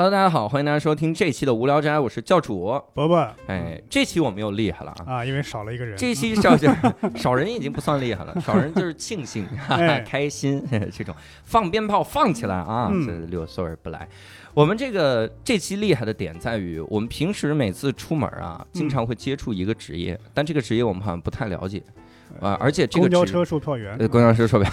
Hello，大家好，欢迎大家收听这期的无聊斋，我是教主。伯伯哎，这期我们又厉害了啊！啊，因为少了一个人。这期少点 少人已经不算厉害了，少人就是庆幸、哈 哈哎 开心这种放鞭炮放起来啊！嗯这六所有人不来。我们这个这期厉害的点在于，我们平时每次出门啊，经常会接触一个职业，但这个职业我们好像不太了解啊，而且这个公交车售票员呃，公交车售票，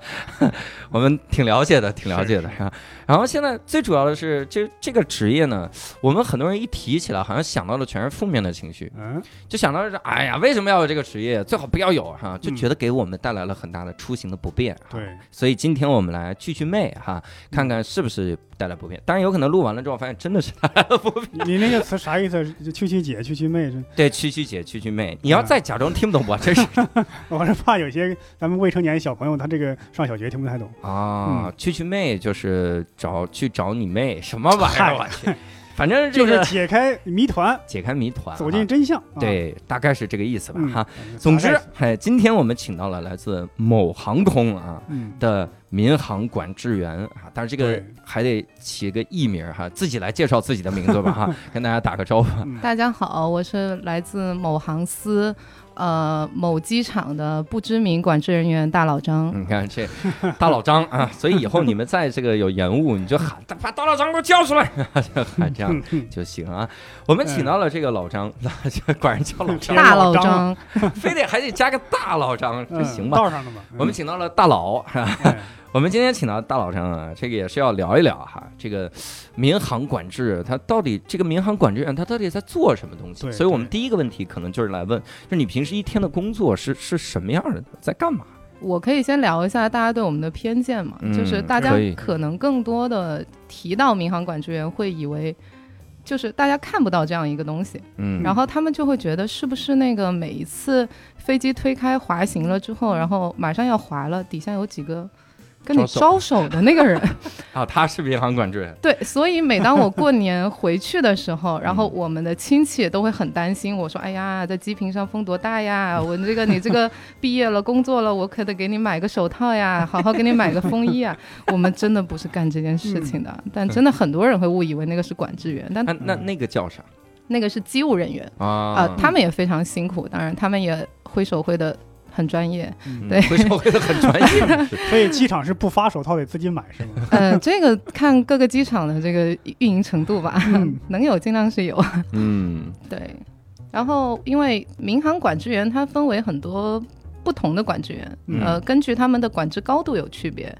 我们挺了解的，挺了解的是啊。然后现在最主要的是，这这个职业呢，我们很多人一提起来，好像想到的全是负面的情绪，嗯，就想到是，哎呀，为什么要有这个职业？最好不要有哈，就嗯觉得给我们带来了很大的出行的不便。对，所以今天我们来聚聚妹哈，看看是不是带来不便。当然有可能录完了之后发现真的是带来了不便。你那个词啥意思？就去去姐，去去妹，这对，区区姐，区区妹，你要再假装听不懂，我真是 我是怕有些咱们未成年小朋友，他这个上小学听不太懂。啊，去去妹就是找去找你妹，什么玩意儿？我去，反正这就是解开谜团，解开谜团啊，走进真相。啊，对，大概是这个意思吧嗯哈。，总之哎，今天我们请到了来自某航空啊嗯，的民航管制员啊，但是这个还得起个艺名哈，自己来介绍自己的名字吧哈，跟大家打个招呼。嗯大家好，我是来自某航司，呃，某机场的不知名管制人员大老张。你看这大老张啊，所以以后你们在这个有延误，你就喊把大老张给我叫出来，就喊这样 就行啊。我们请到了这个老张，就管人叫老张，大老张，非得还得加个大老张，这嗯行吧？道上的嘛。我们请到了大佬，我们今天请到大老张啊，这个也是要聊一聊哈，这个民航管制，它到底这个民航管制员他到底在做什么东西？所以我们第一个问题可能就是来问，就是你平时一天的工作是是什么样的，在干嘛？我可以先聊一下大家对我们的偏见嘛，嗯就是大家可能更多的提到民航管制员，会以为就是大家看不到这样一个东西，嗯然后他们就会觉得是不是那个每一次飞机推开滑行了之后，然后马上要滑了，底下有几个跟你招手的那个人。啊，他是民航管制员，对，所以每当我过 年回去的时候，然后嗯我们的亲戚都会很担心。我说：“哎呀，在机坪上风多大呀！我这个你这个毕业了工作了，我可得给你买个手套呀，好好给你买个风衣啊。”我们真的不是干这件事情的，但真的很多人会误以为那个是管制员，但那那那个叫啥那个是机务人员啊啊、他们也非常辛苦，当然他们也挥手挥的很专业。嗯对很专业，所以机场是不发手套得自己买是吗？呃，这个看各个机场的这个运营程度吧，嗯能有尽量是有。嗯对，然后因为民航管制员他分为很多不同的管制员，嗯呃，根据他们的管制高度有区别，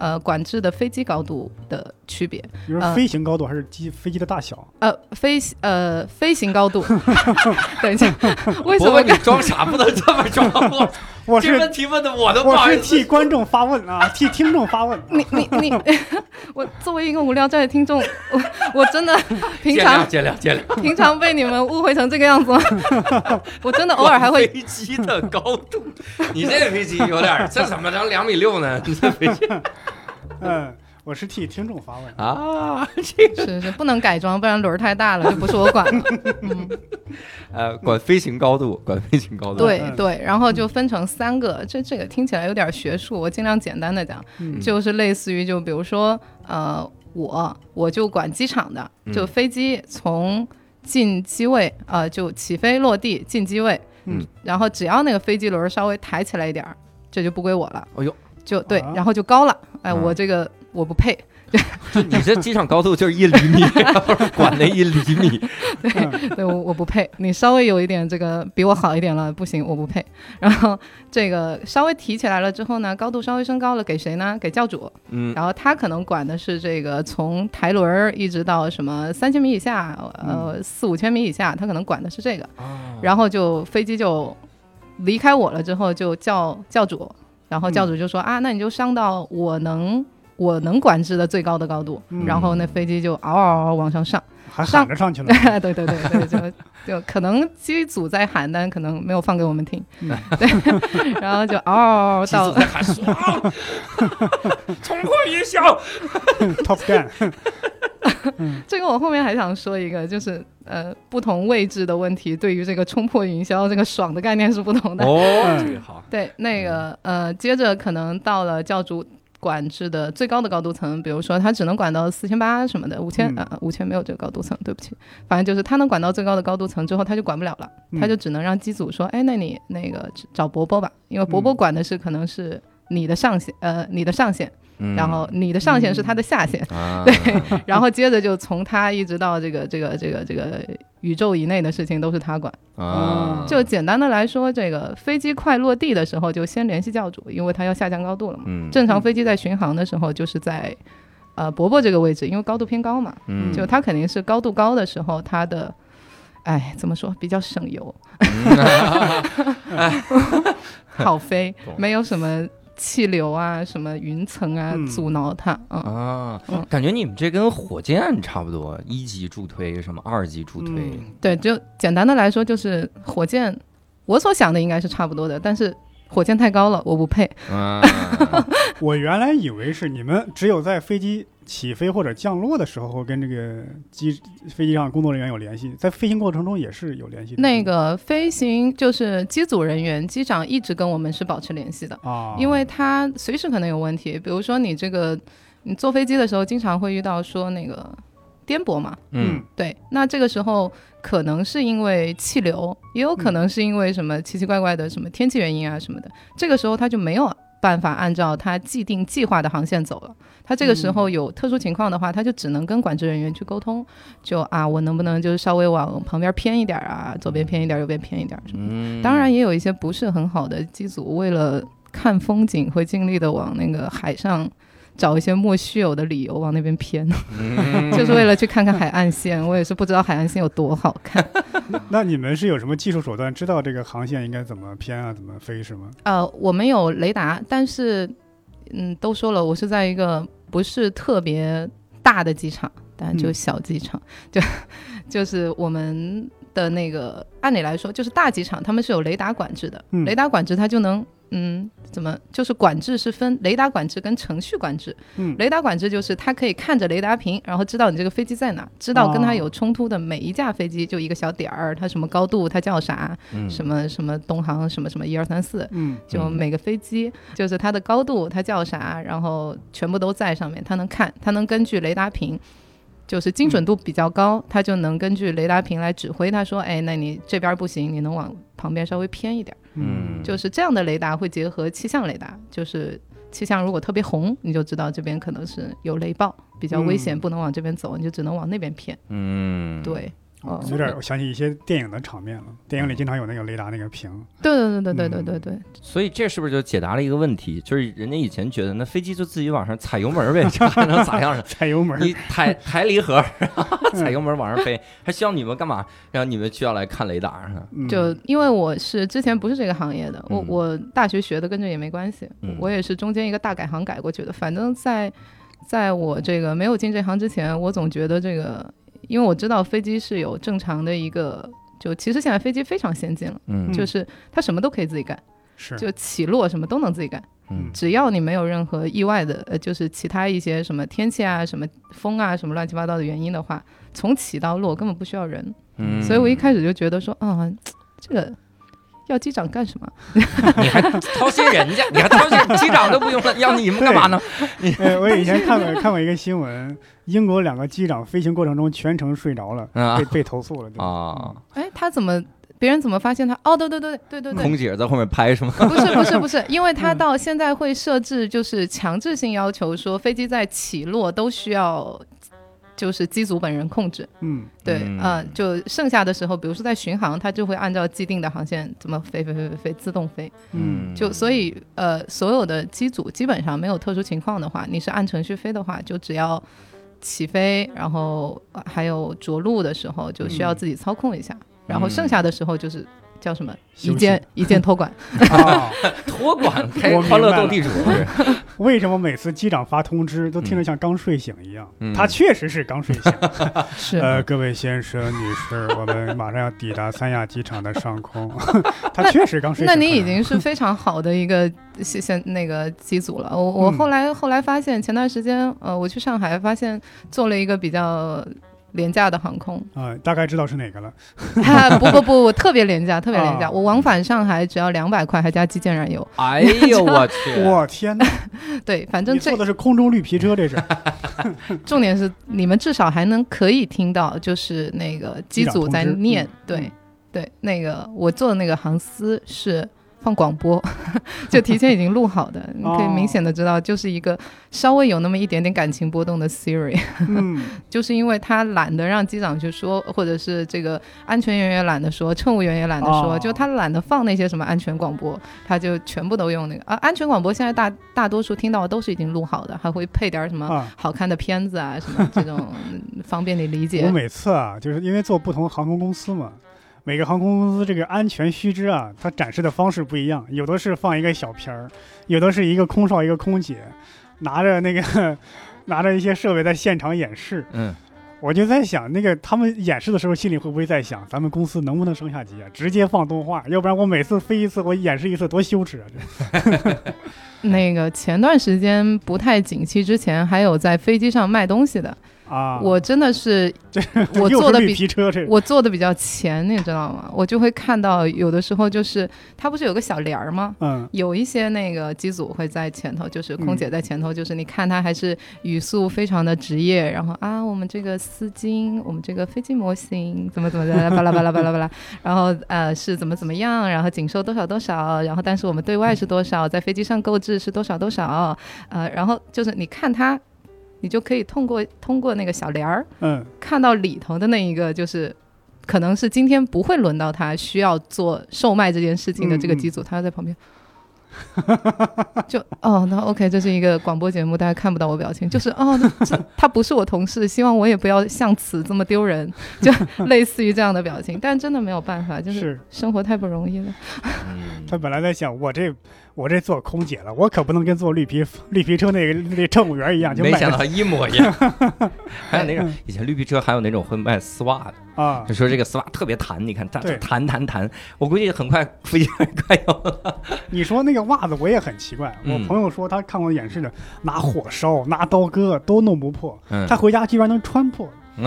呃，管制的飞机高度的区别，比如说飞行高度还是机飞机的大小？呃，飞呃飞行高度。等一下，为什么你装傻不能这么装，我这问题问的我都不好我是意思。替观众发问啊，替听众发问。你你你，我作为一个无聊斋的听众，我我真的 平见谅常见谅见谅，平常被你们误会成这个样子吗？我真的偶尔还会飞机的高度，你这个飞机有点儿，这怎么能两米六呢？你这飞机嗯，我是替听众发问。啊，这个是是不能改装，不然轮儿太大了 就不是我管了。嗯，呃，管飞行高度，管飞行高度。嗯。对对，然后就分成三个，这这个听起来有点学术，我尽量简单的讲，嗯。就是类似于就比如说呃，我我就管机场的，就嗯飞机从进机位呃就起飞落地进机位，嗯，然后只要那个飞机轮儿稍微抬起来一点儿，这就不归我了。哎呦，就对啊，然后就高了，哎，嗯。我这个我不配，就你这机场高度就是一厘米，管那一厘米。对对我我不配，你稍微有一点这个比我好一点了，不行，我不配。然后这个稍微提起来了之后呢，高度稍微升高了，给谁呢？给教主。嗯然后他可能管的是这个从台轮儿一直到什么三千米以下，呃四五千米以下，他可能管的是这个。然后就飞机就离开我了之后，就叫教主，然后教主就说、啊，那你就上到我能我能管制的最高的高度，嗯然后那飞机就嗷嗷嗷往上上。还上喊着上去了。对对对对，就就可能机组在喊，但可能没有放给我们听。嗯对，然后就嗷嗷嗷到 机组在喊爽，冲破云霄。Top Gun，嗯这个我后面还想说一个，就是呃，不同位置的问题，对于这个冲破云霄这个爽的概念是不同的。哦，嗯这个好，对，那个呃，接着可能到了教主管制的最高的高度层，比如说他只能管到四千八什么的，五千嗯。呃五千没有这个高度层，对不起，反正就是他能管到最高的高度层之后，他就管不了了，他就嗯只能让机组说，哎，那你那个找伯伯吧，因为伯伯嗯。管的是可能是你的上限，呃，你的上限，嗯。然后你的上限是他的下限，啊，对，然后接着就从他一直到这个这个这个这个宇宙以内的事情都是他管。啊，就简单的来说，这个飞机快落地的时候就先联系教主，因为他要下降高度了嘛。嗯，正常飞机在巡航的时候就是在呃伯伯这个位置，因为高度偏高嘛，嗯。就它肯定是高度高的时候，它的。哎，怎么说比较省油，好飞，没有什么气流啊、什么云层啊、嗯阻挠它。嗯，啊嗯，感觉你们这跟火箭差不多，一级助推什么二级助推，嗯对，就简单的来说，就是火箭，我所想的应该是差不多的，但是火箭太高了，我不配。啊，我原来以为是你们只有在飞机起飞或者降落的时候会跟这个机飞机上工作人员有联系，在飞行过程中也是有联系的。那个飞行就是机组人员，机长一直跟我们是保持联系的，啊，因为他随时可能有问题，比如说你这个你坐飞机的时候，经常会遇到说那个颠簸嘛，嗯。对，那这个时候可能是因为气流，也有可能是因为什么奇奇怪怪的什么天气原因啊什么的，这个时候他就没有办法按照他既定计划的航线走了。他这个时候有特殊情况的话，他就只能跟管制人员去沟通，就啊，我能不能就是稍微往旁边偏一点啊，左边偏一点，右边偏一点什么当然，也有一些不是很好的机组，为了看风景，会尽力的往那个海上找一些莫须有的理由往那边偏，嗯 就是为了去看看海岸线。我也是不知道海岸线有多好看。那你们是有什么技术手段知道这个航线应该怎么偏啊，怎么飞是吗？呃，我们有雷达，但是，嗯，都说了，我是在一个不是特别大的机场，但就嗯小机场，就就是我们的那个，按理来说，就是大机场，他们是有雷达管制的，嗯雷达管制它就能。嗯，怎么就是管制是分雷达管制跟程序管制。嗯。雷达管制就是它可以看着雷达屏，然后知道你这个飞机在哪，知道跟它哦有冲突的每一架飞机就一个小点儿，它什么高度，它叫啥，嗯。什么什么东航什么什么一二三四，嗯。嗯就每个飞机就是它的高度，它叫啥，然后全部都在上面，它能看，它能根据雷达屏，就是精准度比较高，它就能根据雷达屏来指挥他说，哎，那你这边不行，你能往旁边稍微偏一点，嗯。就是这样的雷达会结合气象雷达，就是气象如果特别红，你就知道这边可能是有雷暴，比较危险，嗯。不能往这边走，你就只能往那边偏。嗯，对，哦有点我想起一些电影的场面了，电影里经常有那个雷达那个屏，对对对对对对对对，所以这是不是就解答了一个问题？就是人家以前觉得那飞机就自己往上踩油门呗，这 还能咋样？踩油门，你抬抬离合，嗯踩油门往上飞，还需要你们干嘛？然后你们需要来看雷达是就因为我是之前不是这个行业的，我嗯我大学学的跟这也没关系，嗯我也是中间一个大改行改过去的。反正在在我这个没有进这行之前，我总觉得这个，因为我知道飞机是有正常的一个，就其实现在飞机非常先进了，嗯就是它什么都可以自己干，是就起落什么都能自己干，嗯只要你没有任何意外的，呃，就是其他一些什么天气啊、什么风啊、什么乱七八糟的原因的话，从起到落根本不需要人。嗯，所以我一开始就觉得说，啊，这个要机长干什么？你还 操心人家，你还操心机长都不用了，要你们干嘛呢？呃，我以前看过看过一个新闻，英国两个机长飞行过程中全程睡着了，啊被被投诉了。对啊，哎，他怎么？别人怎么发现他？哦，对对对对对对空姐在后面拍是吗？不是不是不是，因为他嗯到现在会设置就是强制性要求，说飞机在起落都需要就是机组本人控制。嗯对，嗯呃，就剩下的时候，比如说在巡航，它就会按照既定的航线怎么飞飞飞飞飞自动飞。嗯就所以呃，所有的机组基本上没有特殊情况的话，你是按程序飞的话，就只要起飞，然后呃还有着陆的时候就需要嗯。自己操控一下，然后剩下的时候就是叫什么一键一键托管。啊，托管开欢乐斗地主 为什么每次机长发通知都听着像刚睡醒一样？嗯他确实是刚睡醒。是，呃，各位先生、女士，我们马上要抵达三亚机场的上空。他确实刚睡醒。那你已经是非常好的一个现现那个机组了。我我嗯后来、后来发现，前段时间呃，我去上海发现做了一个比较廉价的航空，啊、大概知道是哪个了。啊、不不不，特别廉价，特别廉价。啊我往返上海只要两百块，还加基建燃油。哎呦我去！我天哪！对，反正这你坐的是空中绿皮车，这是重点是你们至少还能可以听到，就是那个机组在念，对、对，那个我坐的那个航司是放广播，就提前已经录好的，你可以明显的知道，就是一个稍微有那么一点点感情波动的 Siri，嗯，就是因为他懒得让机长去说，或者是这个安全员也懒得说，乘务员也懒得说，哦就他懒得放那些什么安全广播，他就全部都用那个啊，安全广播现在大大多数听到的都是已经录好的，还会配点什么。啊。好看的片子啊，什么这种嗯方便你理解我。每次啊，就是因为做不同航空公司嘛，每个航空公司这个安全须知啊，它展示的方式不一样，有的是放一个小片儿，有的是一个空少一个空姐拿着那个 拿着一些设备在现场演示。嗯，我就在想，那个他们演示的时候，心里会不会在想，咱们公司能不能升下级啊？直接放动画，要不然我每次飞一次，我演示一次，多羞耻啊！这 那个前段时间不太景气之前，还有在飞机上卖东西的，啊，我真的是 我又是绿做的比皮车这我坐的比较前，你知道吗？我就会看到有的时候就是它不是有个小帘儿吗？嗯有一些那个机组会在前头，就是空姐在前头，就是你看她还是语速非常的职业，然后啊，我们这个丝巾，我们这个飞机模型怎么怎么的，巴拉巴拉巴拉巴拉，然后呃是怎么怎么样，然后仅售多少多少，然后但是我们对外是多少，在飞机上购置是多少多少，呃，然后就是你看它，你就可以通过通过那个小帘儿嗯。看到里头的那一个就是。可能是今天不会轮到他需要做售卖这件事情的这个机组，他在旁边，就哦，那 OK，这是一个广播节目，大家看不到我表情，就是哦，那这他不是我同事，希望我也不要像此这么丢人，就类似于这样的表情，但真的没有办法，就是是。生活太不容易了。嗯。他本来在想，我这我这做空姐了，我可不能跟坐绿皮绿皮车那个那乘务员一样，就没想到一模一样。还有那种嗯以前绿皮车还有那种会卖丝袜的，啊就，说这个丝袜特别弹，你看弹弹弹弹，我估计很快飞机上快有了。你说那个袜子我也很奇怪，我嗯朋友说他看过演示的，拿火烧拿刀割都弄不破，嗯，他回家居然能穿破，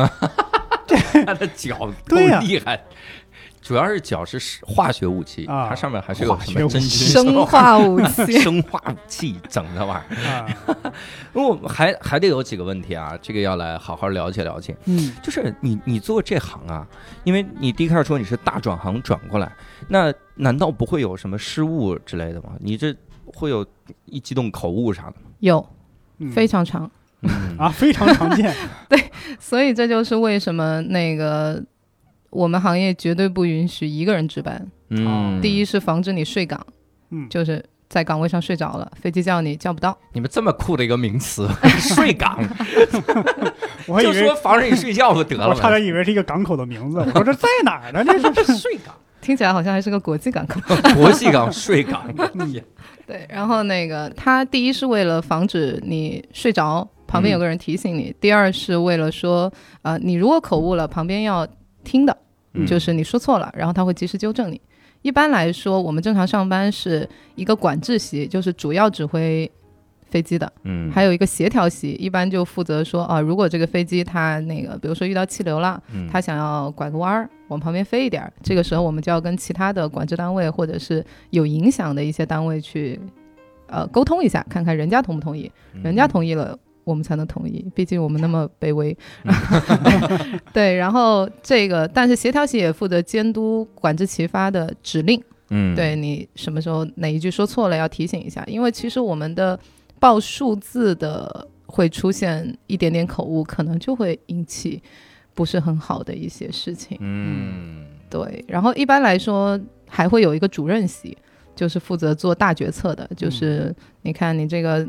他的脚够厉害。主要是脚是化学武器，啊它上面还是有什么生化武器，生化武器整的玩意儿。啊，因为我们还还得有几个问题啊，这个要来好好了解了解。嗯就是你你做这行啊，因为你第一开始说你是大转行转过来，那难道不会有什么失误之类的吗？你这会有一激动口误啥的吗？有嗯非常长。嗯啊非常常见，对所以这就是为什么那个我们行业绝对不允许一个人值班。嗯，第一是防止你睡岗，嗯就是在岗位上睡着了，飞机叫你叫不到。你们这么酷的一个名词，睡岗，我还以为就说防止你睡觉不得了我？差点以为是一个港口的名字，我说这在哪儿呢？这是睡岗，听起来好像还是个国际港口。国际港睡岗，对，然后那个它第一是为了防止你睡着，旁边有个人提醒你；第二是为了说，呃，你如果口误了，旁边要听的，嗯就是你说错了，然后他会及时纠正你。一般来说，我们正常上班是一个管制席，就是主要指挥飞机的，嗯，还有一个协调席，一般就负责说啊，如果这个飞机它那个，比如说遇到气流了，嗯它想要拐个弯儿往旁边飞一点儿，这个时候我们就要跟其他的管制单位或者是有影响的一些单位去呃沟通一下，看看人家同不同意，嗯人家同意了。我们才能同意，毕竟我们那么 卑微。对，然后这个，但是协调席也负责监督管制其发的指令，嗯，对你什么时候哪一句说错了要提醒一下，因为其实我们的报数字的会出现一点点口误，可能就会引起不是很好的一些事情。嗯，对，然后一般来说还会有一个主任席，就是负责做大决策的，就是你看你这个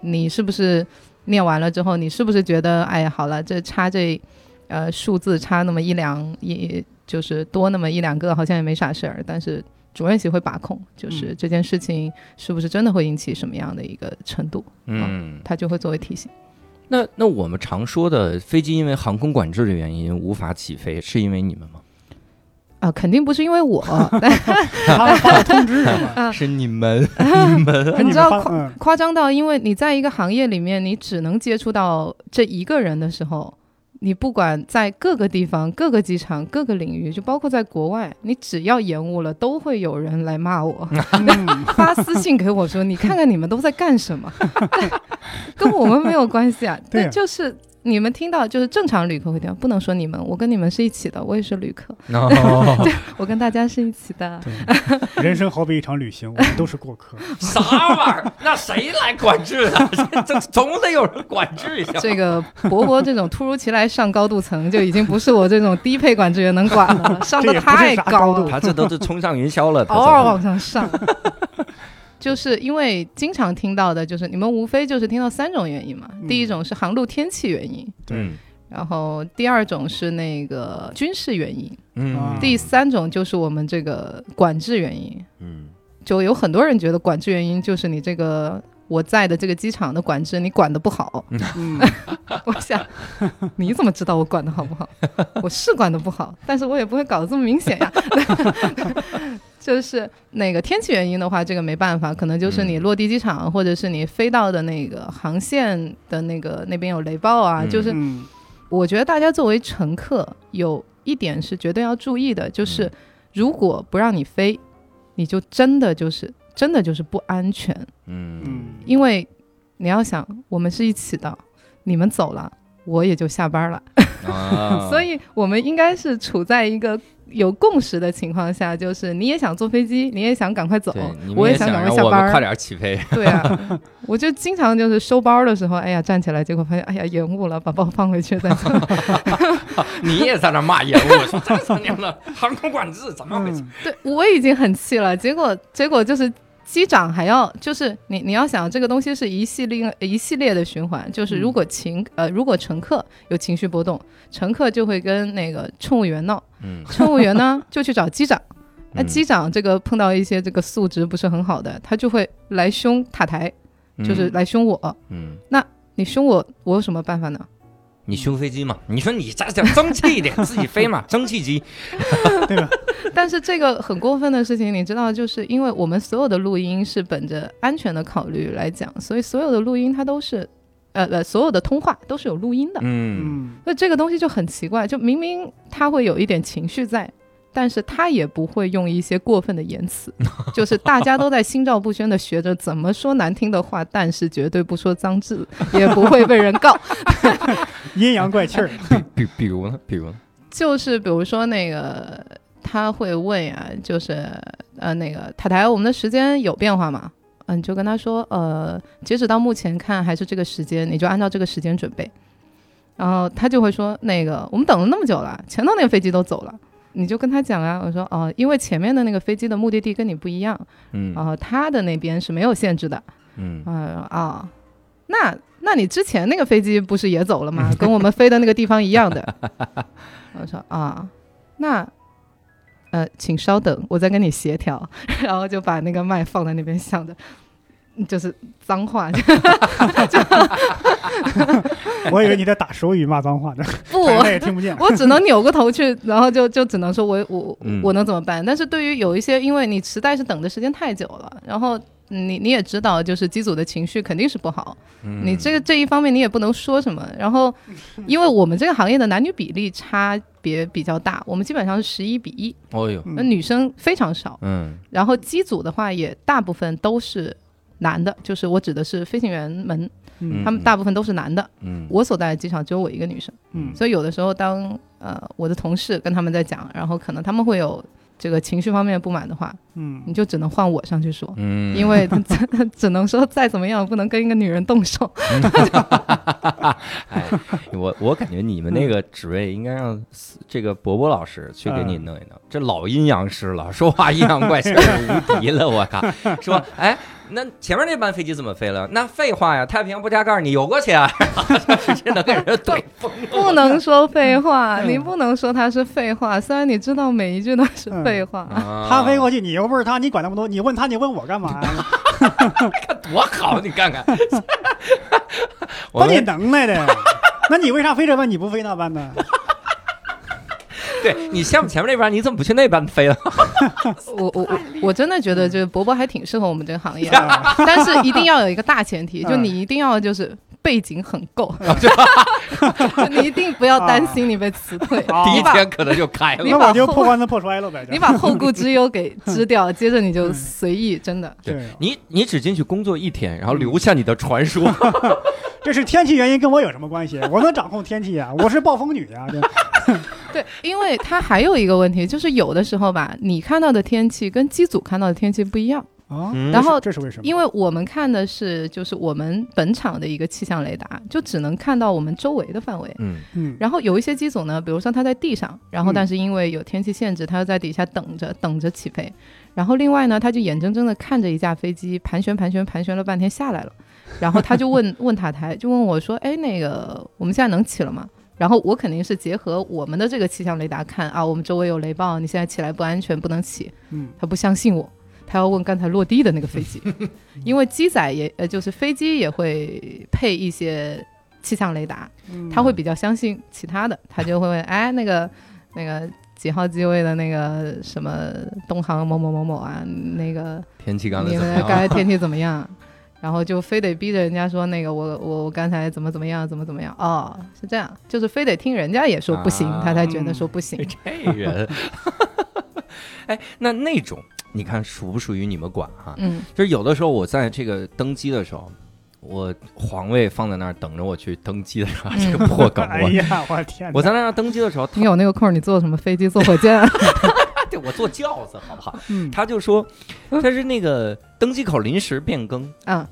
你是不是念完了之后，你是不是觉得哎呀好了，这差这呃数字差那么一两一，就是多那么一两个，好像也没啥事儿，但是主任席会把控，就是嗯这件事情是不是真的会引起什么样的一个程度，嗯，他就会作为提醒。那那我们常说的飞机因为航空管制的原因无法起飞，是因为你们吗？啊、肯定不是因为我，但他发了通知是吧？啊是你们，你们，哎你知道夸嗯夸张到，因为你在一个行业里面，你只能接触到这一个人的时候，你不管在各个地方、各个机场、各个领域，就包括在国外，你只要延误了，都会有人来骂我，嗯发私信给我说：“你看看你们都在干什么，跟我们没有关系啊。”对啊但就是你们听到，就是正常旅客会听到，不能说你们，我跟你们是一起的，我也是旅客，哦，我跟大家是一起的。人生好比一场旅行，我们都是过客。啥玩意儿？那谁来管制啊？这总得有人管制一下。这个博博这种突如其来上高度层，就已经不是我这种低配管制员能管的了，上的太啥高了，他这都是冲上云霄了，偶尔这往上上。就是因为经常听到的，就是你们无非就是听到三种原因嘛。嗯。第一种是航路天气原因，对。然后第二种是那个军事原因，嗯。啊。第三种就是我们这个管制原因。嗯。就有很多人觉得管制原因就是你这个我在的这个机场的管制你管得不好。嗯，我想你怎么知道我管得好不好？我是管得不好，但是我也不会搞得这么明显呀。就是那个天气原因的话，这个没办法，可能就是你落地机场，或者是你飞到的那个航线的那个那边有雷暴啊。嗯就是嗯我觉得大家作为乘客，有一点是绝对要注意的，就是如果不让你飞，你就真的就是真的就是不安全。嗯嗯，因为你要想，我们是一起的，你们走了，我也就下班了，啊 所以我们应该是处在一个有共识的情况下，就是你也想坐飞机，你也想赶快走我也想赶快下班快班。点起飞。对啊，我就经常就是收包的时候，哎呀站起来，结果发现哎呀延误了，把包放回去再走。你也在那骂延误，说这三年了，航空管制怎么回事？嗯对我已经很气了，结果结果就是机长还要就是你你要想这个东西是一系列一系列的循环，就是如果情、呃如果乘客有情绪波动，乘客就会跟那个乘务员闹，嗯，乘务员呢 就去找机长。那嗯机长这个碰到一些这个素质不是很好的，他就会来凶塔台，就是来凶我。嗯，那你凶我，我有什么办法呢？你修飞机嘛？你说你再讲争气一点，自己飞嘛，蒸汽机。对吧？但是这个很过分的事情，你知道，就是因为我们所有的录音是本着安全的考虑来讲，所以所有的录音它都是，呃呃，所有的通话都是有录音的。嗯嗯那这个东西就很奇怪，就明明他会有一点情绪在，但是他也不会用一些过分的言辞，就是大家都在心照不宣的学着怎么说难听的话，但是绝对不说脏字，也不会被人告。阴阳怪气儿，比比如呢？比如呢？就是比如说那个他会问呀，就是呃那个塔台，我们的时间有变化吗？嗯，你就跟他说，呃，截止到目前看还是这个时间，你就按照这个时间准备。然后他就会说，那个我们等了那么久了，前头那个飞机都走了，你就跟他讲啊，我说哦、因为前面的那个飞机的目的地跟你不一样，嗯然后他的那边是没有限制的，嗯啊、啊，那那你之前那个飞机不是也走了吗？跟我们飞的那个地方一样的。我说啊，那呃，请稍等，我再跟你协调。然后就把那个麦放在那边，想着就是脏话，我以为你在打手语骂脏话呢，不，我也听不见。我只能扭过头去，然后就就只能说我我嗯我能怎么办？但是对于有一些，因为你实在是等的时间太久了，然后你你也知道，就是机组的情绪肯定是不好，嗯你这个这一方面你也不能说什么。然后，因为我们这个行业的男女比例差别比较大，我们基本上是十一比一，哦呦，那女生非常少。嗯然后机组的话也大部分都是男的，就是我指的是飞行员们，嗯他们大部分都是男的。嗯，我所在的机场只有我一个女生。嗯所以有的时候当呃我的同事跟他们在讲，然后可能他们会有这个情绪方面的不满的话，嗯你就只能换我上去说，嗯，因为只 只能说再怎么样不能跟一个女人动手。哎，我我感觉你们那个职位应该让这个伯伯老师去给你弄一弄，这老阴阳师了，说话阴阳怪气儿无敌了，我靠！说，哎，那前面那班飞机怎么飞了？那废话呀，太平洋不加盖儿，你游过去啊？直接能给人怼疯了。不能说废话，你不能说他是废话，虽然你知道每一句都是废话。啊他飞过去，你又不是他，你管那么多？你问他，你问我干嘛呀？多好，你看看。我把你能耐的，那你为啥飞这班你不飞那班呢？对你项目前面那班，你怎么不去那班飞了？我我我我真的觉得，就是博博还挺适合我们这个行业的，但是一定要有一个大前提，就你一定要就是背景很够，你一定不要担心你被辞退，啊第一天可能就开了。那我就破罐子破摔了呗。你把后顾之忧给支掉，接着你就随意，真的。对，你你只进去工作一天，然后留下你的传说。这是天气原因，跟我有什么关系？我能掌控天气呀，我是暴风女呀。对 对，因为它还有一个问题，就是有的时候吧，你看到的天气跟机组看到的天气不一样。啊，嗯然后这是为什么？因为我们看的是就是我们本场的一个气象雷达，就只能看到我们周围的范围。嗯嗯，然后有一些机组呢，比如说它在地上，然后嗯但是因为有天气限制，它要在底下等着等着起飞。然后另外呢，他就眼睁睁的看着一架飞机盘旋盘旋盘旋了半天下来了，然后他就问 问塔台，就问我说：“哎，那个我们现在能起了吗？”然后我肯定是结合我们的这个气象雷达看啊，我们周围有雷暴，你现在起来不安全，不能起。嗯他不相信我，他要问刚才落地的那个飞机，因为机载也呃就是飞机也会配一些气象雷达，嗯他会比较相信其他的，他就会问，哎，那个那个几号机位的那个什么东航某某某某啊，那个天气刚才你们怎么样？刚才天气怎么样？然后就非得逼着人家说那个我我我刚才怎么怎么样怎么怎么样哦是这样，就是非得听人家也说不行，啊他才觉得说不行。这人，哎，那那种你看属不属于你们管哈、嗯就是有的时候我在这个登机的时候，我皇位放在那儿等着我去登机的时候，这个 破梗我。哎呀，我天！我在那儿登机的时候，你有那个空儿，你坐什么飞机？坐火箭？对我坐轿子好不好？嗯他就说他是那个登机口临时变更，嗯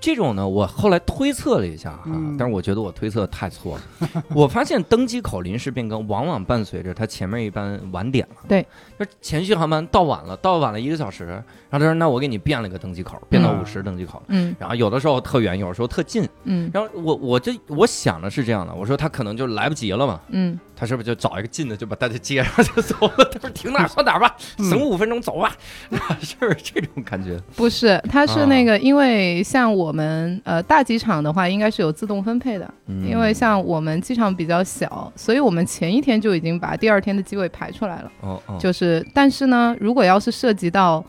这种呢，我后来推测了一下哈，嗯但是我觉得我推测太错了。我发现登机口临时变更往往伴随着它前面一班晚点了，对，就是前续航班到晚了，到晚了一个小时，然后他说那我给你变了个登机口，变到嗯五十登机口，嗯。然后有的时候特远，有的时候特近，嗯。然后我我这我想的是这样的，我说他可能就来不及了嘛，嗯，他是不是就找一个近的就把大家接上就走了？他说停哪儿算哪儿吧，嗯省五分钟走吧，是不是这种感觉？不是，他是啊那个，因为像我们呃大机场的话，应该是有自动分配的，嗯因为像我们机场比较小，所以我们前一天就已经把第二天的机位排出来了。哦哦，就是，但是呢，如果要是涉及到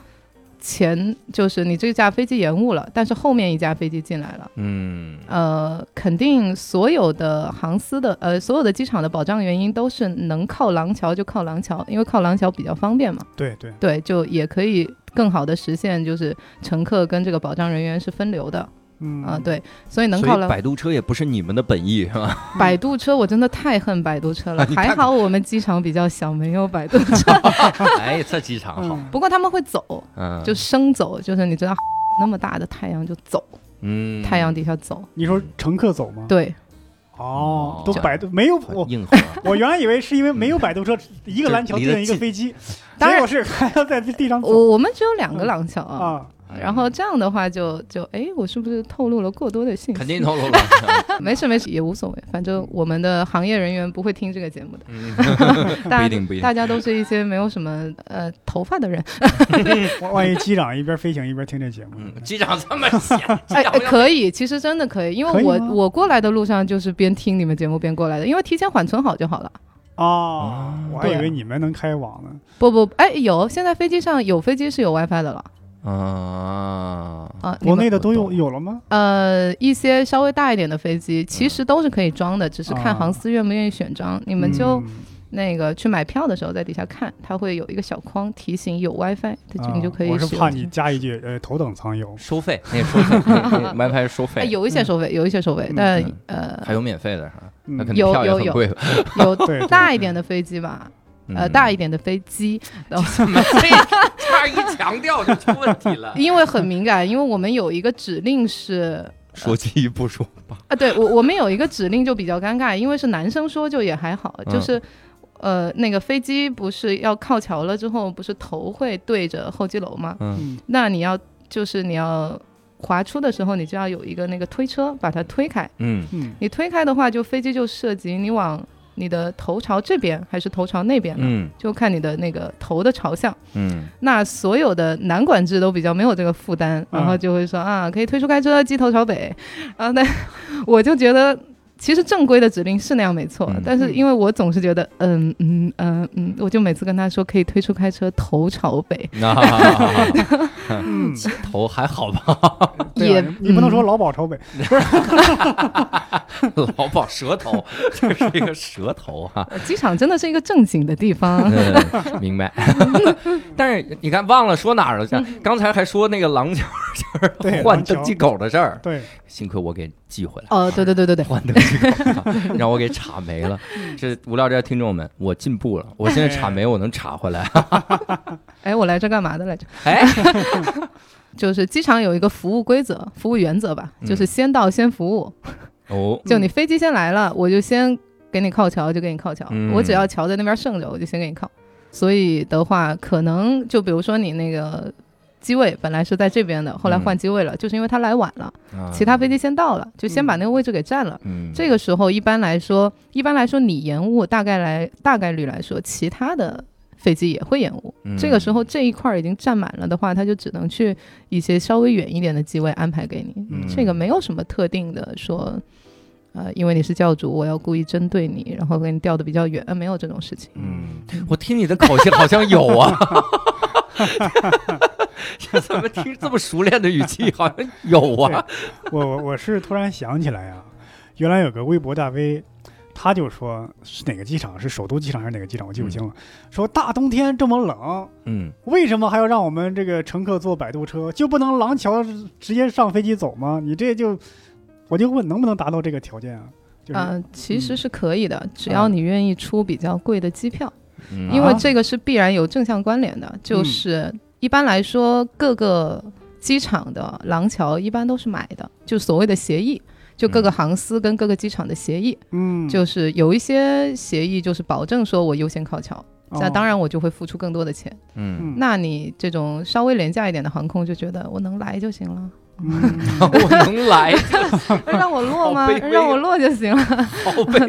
前，就是你这架飞机延误了，但是后面一架飞机进来了。嗯呃，肯定所有的航司的呃，所有的机场的保障原因都是能靠廊桥就靠廊桥，因为靠廊桥比较方便嘛。对对，对，就也可以更好的实现，就是乘客跟这个保障人员是分流的嗯啊、对，所以能靠廊。以摆渡车也不是你们的本意是吧？摆渡车我真的太恨摆渡车了，还好我们机场比较小，没有摆渡车。哎，这机场好，嗯不过他们会走，嗯，就生走，就是你知道那么大的太阳就走，嗯，太阳底下走。你说乘客走吗？对，哦，都这摆渡没有我，硬核，我原来以为是因为没有摆渡车，一个就蓝桥定一个飞机，当然结果是还要在地上走我我们只有两个廊桥啊。啊。然后这样的话就就哎，我是不是透露了过多的信息？肯定透露了，没事没事，也无所谓，反正我们的行业人员不会听这个节目的。嗯，大家不一定不一定大家都是一些没有什么呃头发的人。万万一机长一边飞行一边听这节目机长这么闲，机哎，可以，其实真的可以，因为我我过来的路上就是边听你们节目边过来的，因为提前缓存好就好了。哦，我还以为你们能开网呢。不不，哎，有，现在飞机上有飞机是有 WiFi 的了啊，啊。国内的都有有了吗？呃一些稍微大一点的飞机其实都是可以装的，只是看啊航司愿不愿意选装。你们就嗯那个去买票的时候在底下看，它会有一个小框提醒有 WiFi，你就可以啊我。是怕你加一句，呃，头等舱有。收费，那个收费那个，WiFi 是收哎，费，有一些收费，有一些收费嗯，但嗯呃还有免费的那肯定有票也有有很贵，有大一点的飞机吧，呃，嗯大一点的飞机，怎么这差一强调就出问题了？因为很敏感，因为我们有一个指令是说鸡不说吧，啊，对我我们有一个指令就比较尴尬，因为是男生说就也还好，嗯就是。呃，那个飞机不是要靠桥了之后，不是头会对着候机楼吗？嗯嗯那你要就是你要滑出的时候，你就要有一个那个推车把它推开。嗯嗯你推开的话，就飞机就涉及你往你的头朝这边还是头朝那边呢，嗯就看你的那个头的朝向。嗯那所有的南管制都比较没有这个负担，然后就会说啊，可以推出开车，机头朝北。啊，但 我就觉得。其实正规的指令是那样没错，嗯但是因为我总是觉得，嗯嗯嗯嗯，我就每次跟他说可以推出开车头朝北，那嗯，头还好吧？也啊你你不能说老鸨朝北，老鸨舌头，这是一个舌头哈。呃机场真的是一个正经的地方。嗯，明白。但是你看，忘了说哪儿了？像刚才还说那个廊桥，就是对廊桥换登机口的事儿，对，幸亏我给寄回来。哦，对对对对对，换登机口，让我给查没了。这无聊斋听众们，我进步了，我现在查没我能查回来。哎，我来这干嘛的来着？哎，就是机场有一个服务规则、服务原则吧，嗯就是先到先服务。哦，就你飞机先来了，我就先给你靠桥，就给你靠桥。嗯我只要桥在那边剩着，我就先给你靠。所以的话，可能就比如说你那个机位本来是在这边的，后来换机位了，就是因为他来晚了，啊其他飞机先到了，就先把那个位置给占了。嗯，这个时候一般来说，一般来说你延误，大概来大概率来说，其他的飞机也会延误。嗯这个时候这一块儿已经占满了的话，他就只能去一些稍微远一点的机位安排给你。嗯这个没有什么特定的说，呃，因为你是教主，我要故意针对你，然后给你调的比较远，呃，没有这种事情。嗯，我听你的口气好像有啊。这怎么听这么熟练的语气？好像有啊。我我我是突然想起来啊，原来有个微博大 V，他就说是哪个机场，是首都机场还是哪个机场，我记不清了。说大冬天这么冷，嗯为什么还要让我们这个乘客坐摆渡车？就不能廊桥直接上飞机走吗？你这就，我就问能不能达到这个条件啊？就是、呃，其实嗯是可以的，只要你愿意出比较贵的机票，因为这个是必然有正向关联的。就是一般来说，各个机场的廊桥一般都是买的，就所谓的协议，就各个嗯航司跟各个机场的协议。嗯，就是有一些协议就是保证说我优先靠桥，那、哦当然我就会付出更多的钱。嗯，嗯那你这种稍微廉价一点的航空就觉得我能来就行了，嗯我能来，让我落吗让我落就行了，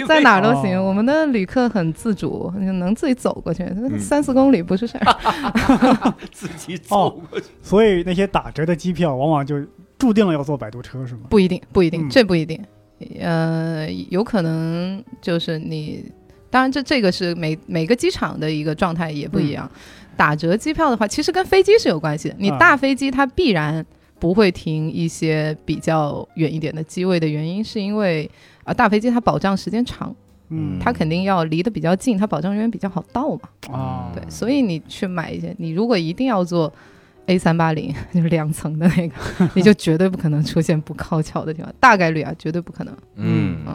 在哪儿都行。哦我们的旅客很自主，能自己走过去，三四公里不是事儿。自己走过去。所以那些打折的机票往往就注定了要坐摆渡车，是吗？不一定，不一定，嗯这不一定。呃，有可能就是你，当然这这个是每每个机场的一个状态也不一样。打折机票的话，其实跟飞机是有关系的。你啊大飞机它必然不会停一些比较远一点的机位的原因，是因为啊、大飞机它保障时间长，嗯，它肯定要离得比较近，它保障人员比较好到嘛。啊，对，所以你去买一些，你如果一定要坐 A 三八零，就是两层的那个，你就绝对不可能出现不靠桥的地方，大概率啊，绝对不可能。嗯，嗯，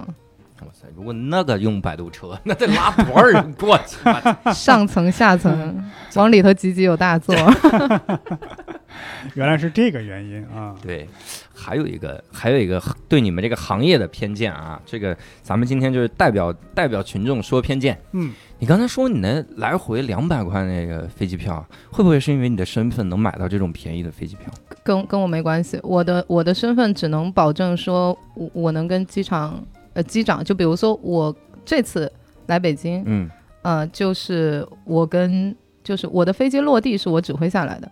哇塞，如果那个用摆渡车，那得拉多少人过去啊？上层下层往里头挤挤有大座，原来是这个原因啊。对，还有一个，还有一个对你们这个行业的偏见啊，这个咱们今天就是代表代表群众说偏见。嗯，你刚才说你那来回两百块那个飞机票，会不会是因为你的身份能买到这种便宜的飞机票？跟跟我没关系。我的我的身份只能保证说我我能跟机场呃机长，就比如说我这次来北京，嗯呃，就是我跟就是我的飞机落地是我指挥下来的，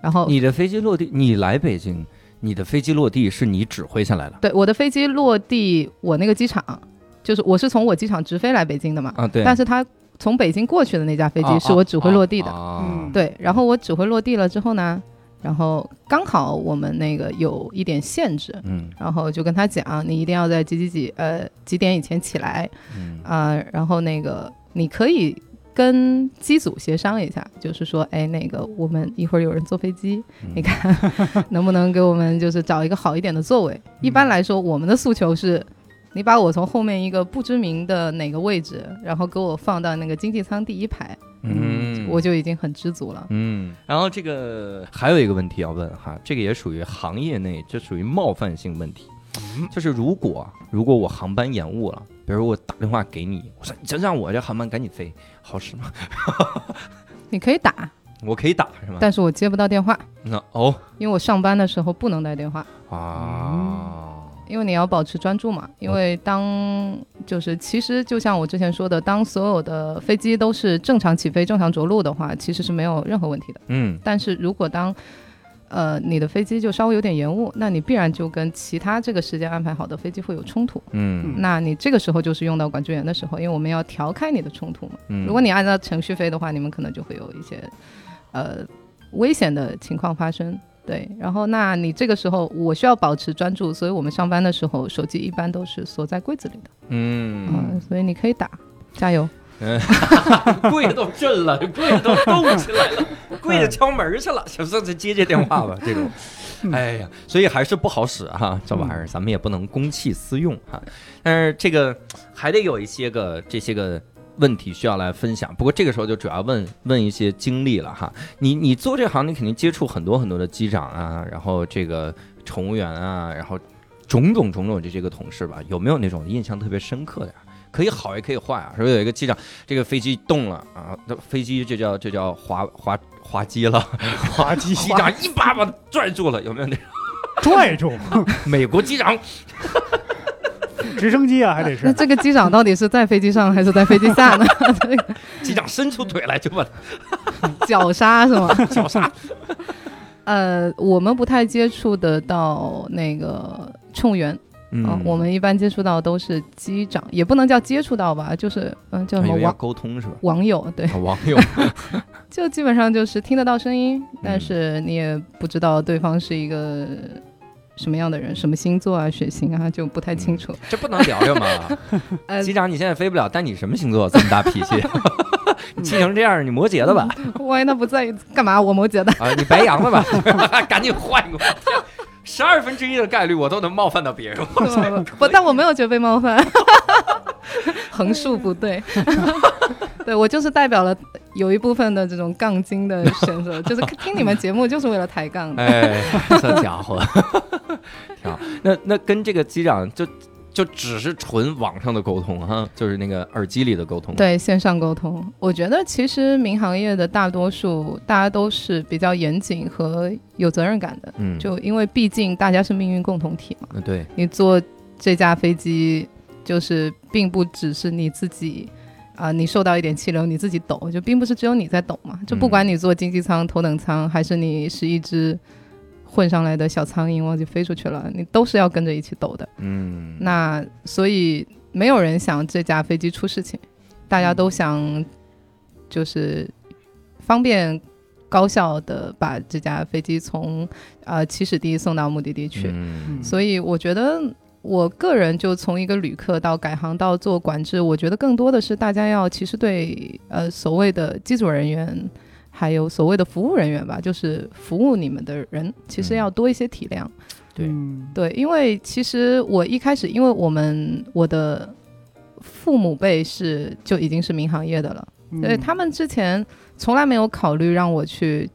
然后你的飞机落地，你来北京，你的飞机落地是你指挥下来的？对我的飞机落地，我那个机场就是我是从我机场直飞来北京的嘛，啊？对，但是他从北京过去的那架飞机啊是我指挥落地的，啊。嗯对，然后我指挥落地了之后呢，然后刚好我们那个有一点限制。嗯。然后就跟他讲，你一定要在几几几呃几点以前起来嗯。啊、然后那个你可以跟机组协商一下，就是说，哎，那个我们一会儿有人坐飞机，嗯。你看 能不能给我们就是找一个好一点的座位？一般来说，我们的诉求是，你把我从后面一个不知名的哪个位置，然后给我放到那个经济舱第一排，嗯，我就已经很知足了。嗯，然后这个还有一个问题要问哈，这个也属于行业内，这属于冒犯性问题，嗯就是如果如果我航班延误了，比如我打电话给你，我说你就让我这航班赶紧飞，好使吗？你可以打，我可以打是吗？但是我接不到电话，那哦因为我上班的时候不能带电话。啊，因为你要保持专注嘛。因为当就是其实就像我之前说的，当所有的飞机都是正常起飞、正常着陆的话，其实是没有任何问题的。嗯但是如果当呃你的飞机就稍微有点延误，那你必然就跟其他这个时间安排好的飞机会有冲突。嗯那你这个时候就是用到管制员的时候，因为我们要调开你的冲突嘛。嗯，如果你按照程序飞的话，你们可能就会有一些呃危险的情况发生。对，然后那你这个时候我需要保持专注，所以我们上班的时候手机一般都是锁在柜子里的。嗯，嗯，所以你可以打，加油。柜都震了，柜都动起来了，柜子敲门去了，想说再接接电话吧，这种。哎呀，所以还是不好使哈，这玩意儿咱们也不能公器私用哈。但是这个还得有一些个这些个问题需要来分享。不过这个时候就主要问问一些经历了哈。你你做这行，你肯定接触很多很多的机长啊，然后这个乘务员啊，然后种种种种这些个同事吧，有没有那种印象特别深刻的呀？可以好也可以坏啊。说有一个机长，这个飞机动了啊，那飞机就叫就叫滑滑滑机了，滑机，机长一把把他拽住了，有没有那种拽住，美国机长？直升机啊，还得是那这个机长到底是在飞机上还是在飞机下呢？机长伸出腿来就把绞杀是吗？他绞杀。呃，我们不太接触得到那个乘务员，嗯我们一般接触到都是机长，也不能叫接触到吧，就是嗯、叫什么网沟通是吧？网友，对，啊 网友，就基本上就是听得到声音，嗯但是你也不知道对方是一个什么样的人，什么星座啊、血型啊，就不太清楚。这不能聊聊吗？呃，机长，你现在飞不了，但你什么星座这么大脾气？你气成这样，你摩羯的吧？万一他不在意，干嘛？我摩羯的，啊，你白羊的吧？赶紧换一个。十二分之一的概率，我都能冒犯到别人。不，但我没有觉得被冒犯，横竖不对。对我就是代表了有一部分的这种杠精的选手，就是听你们节目就是为了抬杠的。哎，这家伙，挺好。那那跟这个机长就就只是纯网上的沟通哈，就是那个耳机里的沟通。，对线上沟通，我觉得其实民航业的大多数大家都是比较严谨和有责任感的，嗯，就因为毕竟大家是命运共同体嘛。嗯对，你坐这架飞机，就是并不只是你自己。啊、你受到一点气流，你自己抖，就并不是只有你在抖嘛。就不管你坐经济舱、头等舱，还是你是一只混上来的小苍蝇忘记飞出去了，你都是要跟着一起抖的。嗯，那所以没有人想这架飞机出事情，大家都想就是方便高效的把这架飞机从呃起始地送到目的地去。嗯所以我觉得。我个人就从一个旅客到改行到做管制，我觉得更多的是大家要其实对呃所谓的机组人员，还有所谓的服务人员吧，就是服务你们的人，其实嗯。要多一些体谅。对。嗯。对，因为其实我一开始，因为我们我的父母辈是就已经是民航业的了，嗯。对他们之前从来没有考虑让我去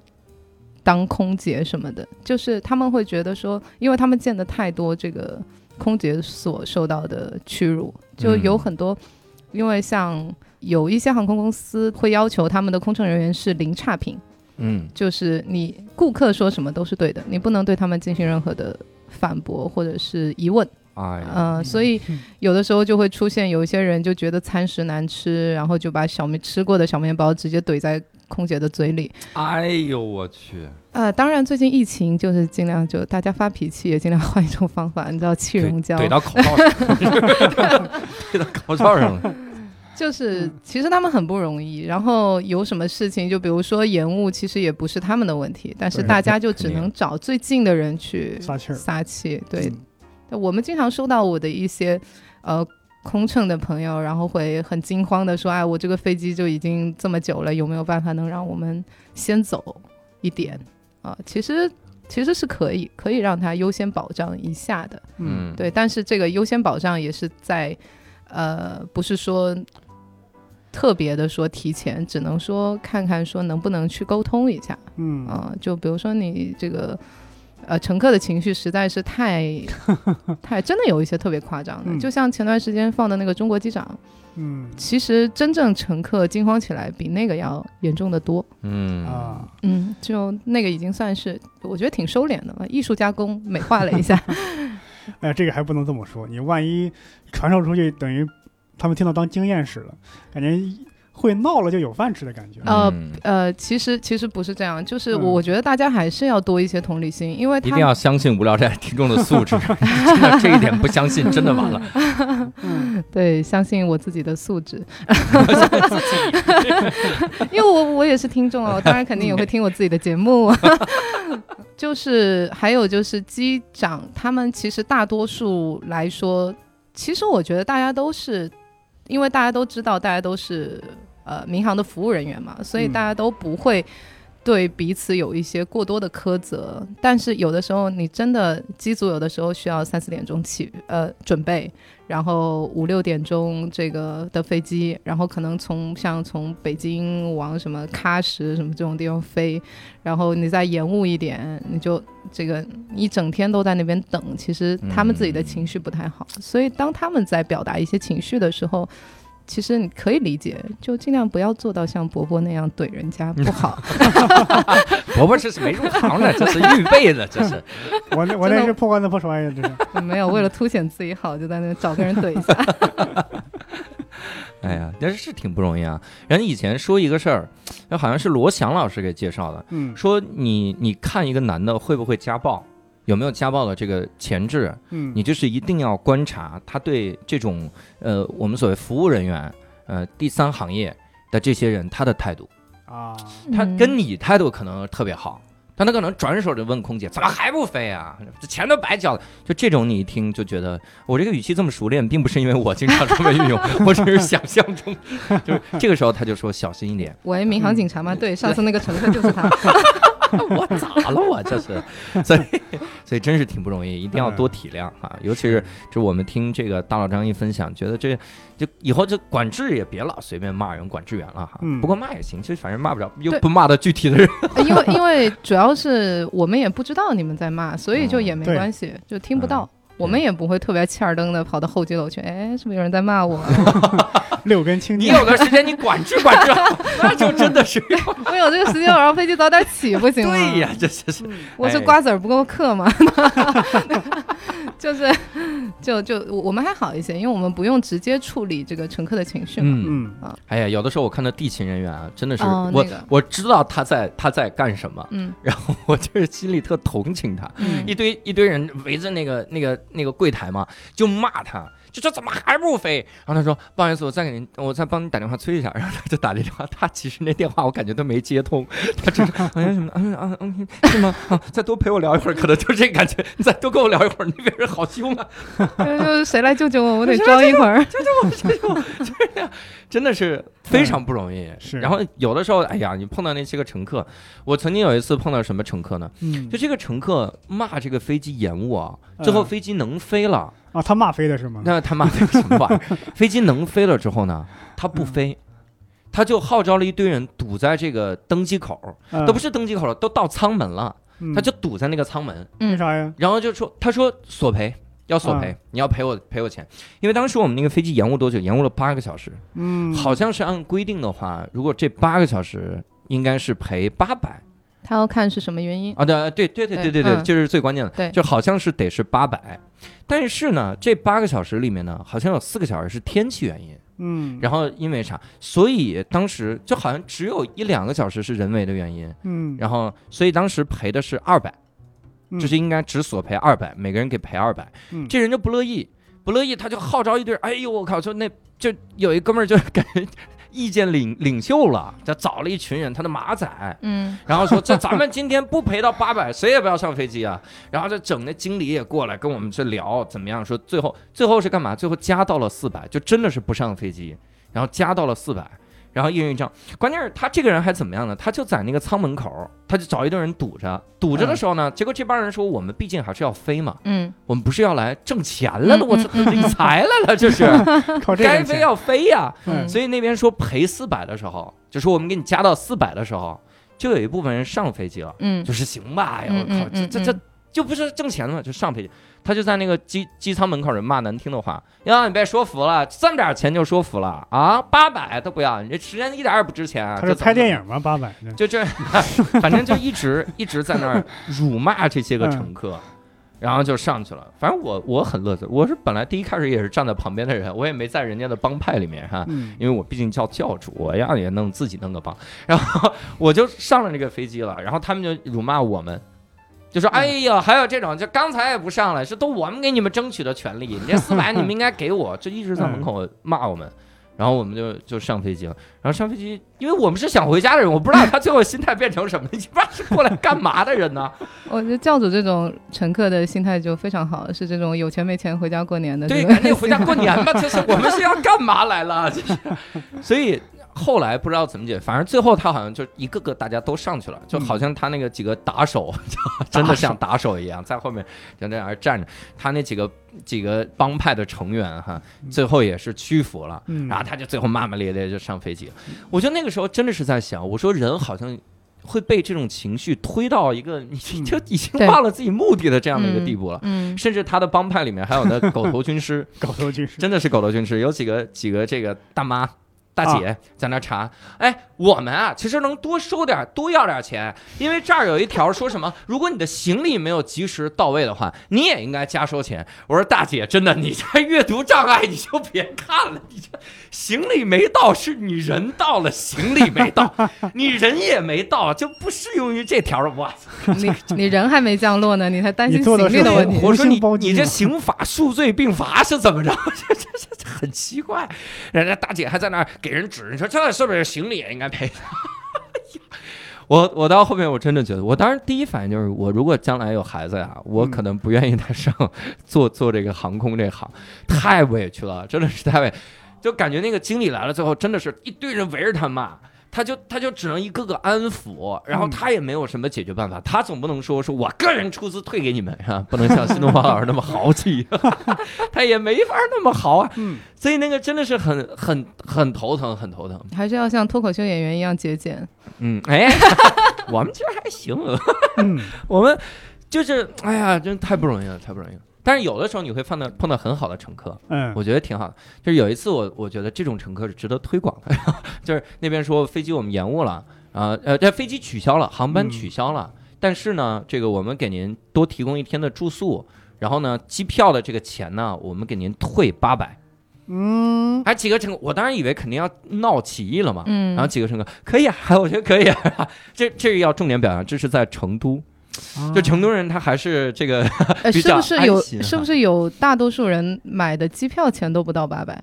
当空姐什么的，就是他们会觉得说，因为他们见的太多这个空姐所受到的屈辱，就有嗯很多，因为像有一些航空公司会要求他们的空乘人员是零差评。嗯就是你顾客说什么都是对的，你不能对他们进行任何的反驳或者是疑问。哎呀，呃，所以嗯有的时候就会出现有一些人就觉得餐食难吃，然后就把小面吃过的小面包直接怼在空姐的嘴里。哎呦我去，呃，当然最近疫情就是尽量就大家发脾气也尽量换一种方法，你知道气溶胶怼到口罩上，怼到口罩上了。就是嗯其实他们很不容易，然后有什么事情，就比如说延误，其实也不是他们的问题，但是大家就只能找最近的人去撒气儿撒气。对，嗯我们经常收到我的一些呃空乘的朋友，然后会很惊慌的说：“哎，我这个飞机就已经这么久了，有没有办法能让我们先走一点啊？”其实其实是可以，可以让他优先保障一下的。嗯对，但是这个优先保障也是在呃，不是说。特别的说提前，只能说看看说能不能去沟通一下。嗯。啊、就比如说你这个呃，乘客的情绪实在是太 太真的有一些特别夸张的，嗯。就像前段时间放的那个中国机长，嗯。其实真正乘客惊慌起来比那个要严重的多。嗯。啊，嗯，就那个已经算是我觉得挺收敛的了，艺术加工美化了一下。哎，这个还不能这么说，你万一传授出去，等于他们听到当经验使了，感觉会闹了就有饭吃的感觉。呃嗯呃，其实其实不是这样，就是嗯我我觉得大家还是要多一些同理心，因为他一定要相信无聊斋听众的素质，真 的这一点不相信，真的完了。对相信我自己的素质，因为我我也是听众啊，我当然肯定也会听我自己的节目。就是还有就是机长，他们其实大多数来说，其实我觉得大家都是，因为大家都知道，大家都是呃民航的服务人员嘛，所以嗯大家都不会对彼此有一些过多的苛责。但是有的时候，你真的机组有的时候需要三四点钟起呃准备，然后五六点钟这个的飞机，然后可能从像从北京往什么喀什什么这种地方飞，然后你再延误一点，你就这个一整天都在那边等，其实他们自己的情绪不太好，所以当他们在表达一些情绪的时候。其实你可以理解，就尽量不要做到像伯伯那样怼人家不好。伯伯这是没入行的，这是预备的，这是。我那我那是破罐子破摔呀，这是。没有为了凸显自己好，就在那找个人怼一下。哎呀，但是是挺不容易啊。人家以前说一个事儿，那好像是罗翔老师给介绍的，嗯说你你看一个男的会不会家暴，有没有家暴的这个前置，嗯，你就是一定要观察他对这种呃我们所谓服务人员，呃第三行业的这些人他的态度，啊，他嗯跟你态度可能特别好。但他可能转手就问空姐怎么还不飞啊？这钱都白交了。就这种你一听就觉得我这个语气这么熟练，并不是因为我经常这么运用，我只是想象中。就是这个时候他就说小心一点。喂，民航警察吗？对，上次那个乘客就是他。我咋了？我这是，所以所以真是挺不容易，一定要多体谅啊！尤其是就我们听这个大老张一分享，觉得这就以后这管制也别老随便骂人管制员了哈。嗯不过骂也行，其实反正骂不着，又不骂到具体的人。因为因为主要是我们也不知道你们在骂，所以就也没关系，就听不嗯到。我们也不会特别欠儿登的跑到候机楼去，哎，是不是有人在骂我？六根清净。你有个时间你管制管制，那就真的是 我有这个时间，我让飞机早点起不行吗？对呀，这这是我是哎瓜子儿不够嗑吗？就是，就就我我们还好一些，因为我们不用直接处理这个乘客的情绪嘛。嗯。嗯哎呀，有的时候我看到地勤人员啊，真的是我、哦那个我知道他在他在干什么，嗯然后我就是心里特同情他，嗯一堆一堆人围着那个那个那个柜台嘛，就骂他，就这怎么还不飞？然后他说不好意思，我再给您，我再帮你打电话催一下。然后他就打这电话，他其实那电话我感觉都没接通，他只是哎呀什么嗯嗯嗯是吗？啊，再多陪我聊一会儿，可能就这感觉，你再多跟我聊一会儿，那边人好凶啊，就就是谁来救救我？我得装一会儿。救救我！救救我真的是非常不容易。是然后有的时候，哎呀，你碰到那些个乘客，我曾经有一次碰到什么乘客呢？嗯就这个乘客骂这个飞机延误啊，最后嗯飞机能飞了。啊，他骂飞的是吗？那他骂飞什么玩意儿？飞机能飞了之后呢，他不飞，他就号召了一堆人堵在这个登机口，嗯都不是登机口了，都到舱门了，嗯他就堵在那个舱门，嗯为啥呀？然后就说，他说索赔。要索赔，你要赔我赔我钱，因为当时我们那个飞机延误多久？延误了八个小时，嗯，好像是按规定的话，如果这八个小时应该是赔八百他要看是什么原因。啊，对对对对对对对，嗯这是最关键的，对就好像是得是八百，但是呢，这八个小时里面呢，好像有四个小时是天气原因，嗯，然后因为啥？所以当时就好像只有一两个小时是人为的原因，嗯，然后所以当时赔的是二百，嗯就是应该只索赔二百，每个人给赔二百。嗯这人就不乐意，不乐意他就号召一堆人，哎呦我靠，就那就有一哥们儿就感觉意见领领袖了，就找了一群人，他的马仔。嗯然后说这咱们今天不赔到八百，谁也不要上飞机啊！然后这整那经理也过来跟我们这聊怎么样？说最后最后是干嘛？最后加到了四百，就真的是不上飞机，然后加到了四百，然后一人一张。关键是他这个人还怎么样呢？他就在那个舱门口，他就找一堆人堵着，堵着的时候呢，结果这帮人说我们毕竟还是要飞嘛，嗯。我们不是要来挣钱来了，嗯我操，理财来了，这是。该飞要飞呀。嗯。所以那边说赔四百的时候，就说我们给你加到四百的时候，就有一部分人上飞机了，嗯。就是行吧，哎呦我靠，这这这就不是挣钱了嘛，就上飞机。他就在那个机机舱门口人骂难听的话，呀，你被说服了，这么点钱就说服了啊？八百都不要，你这时间一点也不值钱啊！他是拍电影吗？八百就这，反正就一直一直在那儿辱骂这些个乘客，然后就上去了。反正我我很乐子，我是本来第一开始也是站在旁边的人，我也没在人家的帮派里面哈，嗯因为我毕竟叫教主，我要也弄自己弄个帮，然后我就上了这个飞机了，然后他们就辱骂我们。就说，哎呀，还有这种，就刚才也不上来，是都我们给你们争取的权利，你这四百你们应该给我，就一直在门口骂我们，然后我们就就上飞机了，然后上飞机，因为我们是想回家的人，我不知道他最后心态变成什么，你不知道是过来干嘛的人呢？我觉得教主这种乘客的心态就非常好，是这种有钱没钱回家过年的。对，赶紧回家过年吧，这是我们是要干嘛来了？所以后来不知道怎么解，反正最后他好像就一个个大家都上去了，就好像他那个几个 打手，真的像打手一样，在后面就那样站着，他那几个几个帮派的成员哈，最后也是屈服了。嗯然后他就最后骂骂咧咧就上飞机。我觉得那个时候真的是在想，我说人好像会被这种情绪推到一个你就已经忘了自己目的的这样的一个地步了。嗯，甚至他的帮派里面还有那狗头军师，狗头军师，真的是狗头军师，有几个几个这个大妈。大姐在那查，哎，我们啊，其实能多收点，多要点钱，因为这儿有一条说什么，如果你的行李没有及时到位的话，你也应该加收钱。我说大姐，真的，你这阅读障碍你就别看了，你这行李没到是你人到了，行李没到，你人也没到，就不适用于这条。我操！你你人还没降落呢，你还担心行李的问题。我说你你这刑法数罪并罚是怎么着？这这这这很奇怪。人家大姐还在那儿给人指，你说这是不是行李也应该赔？我我到后面我真的觉得，我当时第一反应就是，我如果将来有孩子呀，我可能不愿意他上做做这个航空这行，太委屈了，真的是太委，就感觉那个经理来了，最后真的是一堆人围着他骂。他就他就只能一个个安抚，然后他也没有什么解决办法，他总不能说说我个人出资退给你们啊？不能像新东方老师那么豪气，他也没法那么豪啊。嗯，所以那个真的是很很很头疼，很头疼。还是要像脱口秀演员一样节俭。嗯，哎，我们其实还行，嗯，我们就是哎呀，真太不容易了，太不容易了。但是有的时候你会碰到碰到很好的乘客，嗯，我觉得挺好的。就是有一次我我觉得这种乘客是值得推广的，就是那边说飞机我们延误了啊，呃，这飞机取消了，航班取消了，但是呢，这个我们给您多提供一天的住宿，然后呢，机票的这个钱呢，我们给您退八百。嗯，还几个乘客，我当然以为肯定要闹起义了嘛，嗯，然后几个乘客可以啊，我觉得可以啊，这这要重点表扬，这是在成都，啊就成都人他还是这个 呃，是不是有是不是有大多数人买的机票钱都不到八百？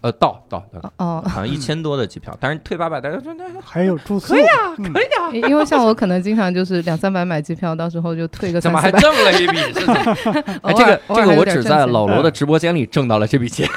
呃到到到，哦，好像一千多的机票，但是退八百，大家说那还有住宿，可以啊，嗯。可以啊，因因为像我可能经常就是两三百买机票，到时候就退个怎么还三四百。挣了一笔？这个这个我只在老罗的直播间里挣到了这笔钱，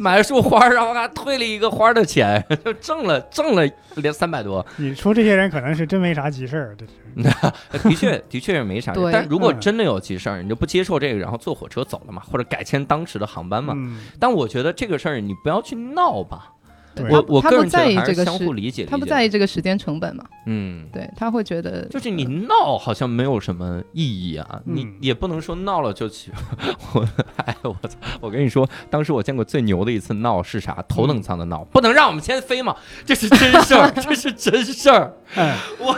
买了束花，然后还退了一个花的钱，就挣了挣了连三百多。你说这些人可能是真没啥急事儿，这是，的确的确是没啥但如果嗯真的有急事儿，你就不接受这个，然后坐火车走了嘛，或者改签当时的航班嘛。嗯，但我觉得这个事儿你不要去闹吧，对我我他不个人觉得在意这个还是相互时，理解。他不在意这个时间成本嘛？嗯。对他会觉得就是你闹好像没有什么意义啊，你嗯也不能说闹了就去。我哎我操！我跟你说，当时我见过最牛的一次闹是啥？头等舱的闹，不能让我们先飞嘛？这是真事儿，这是真事儿。哎，我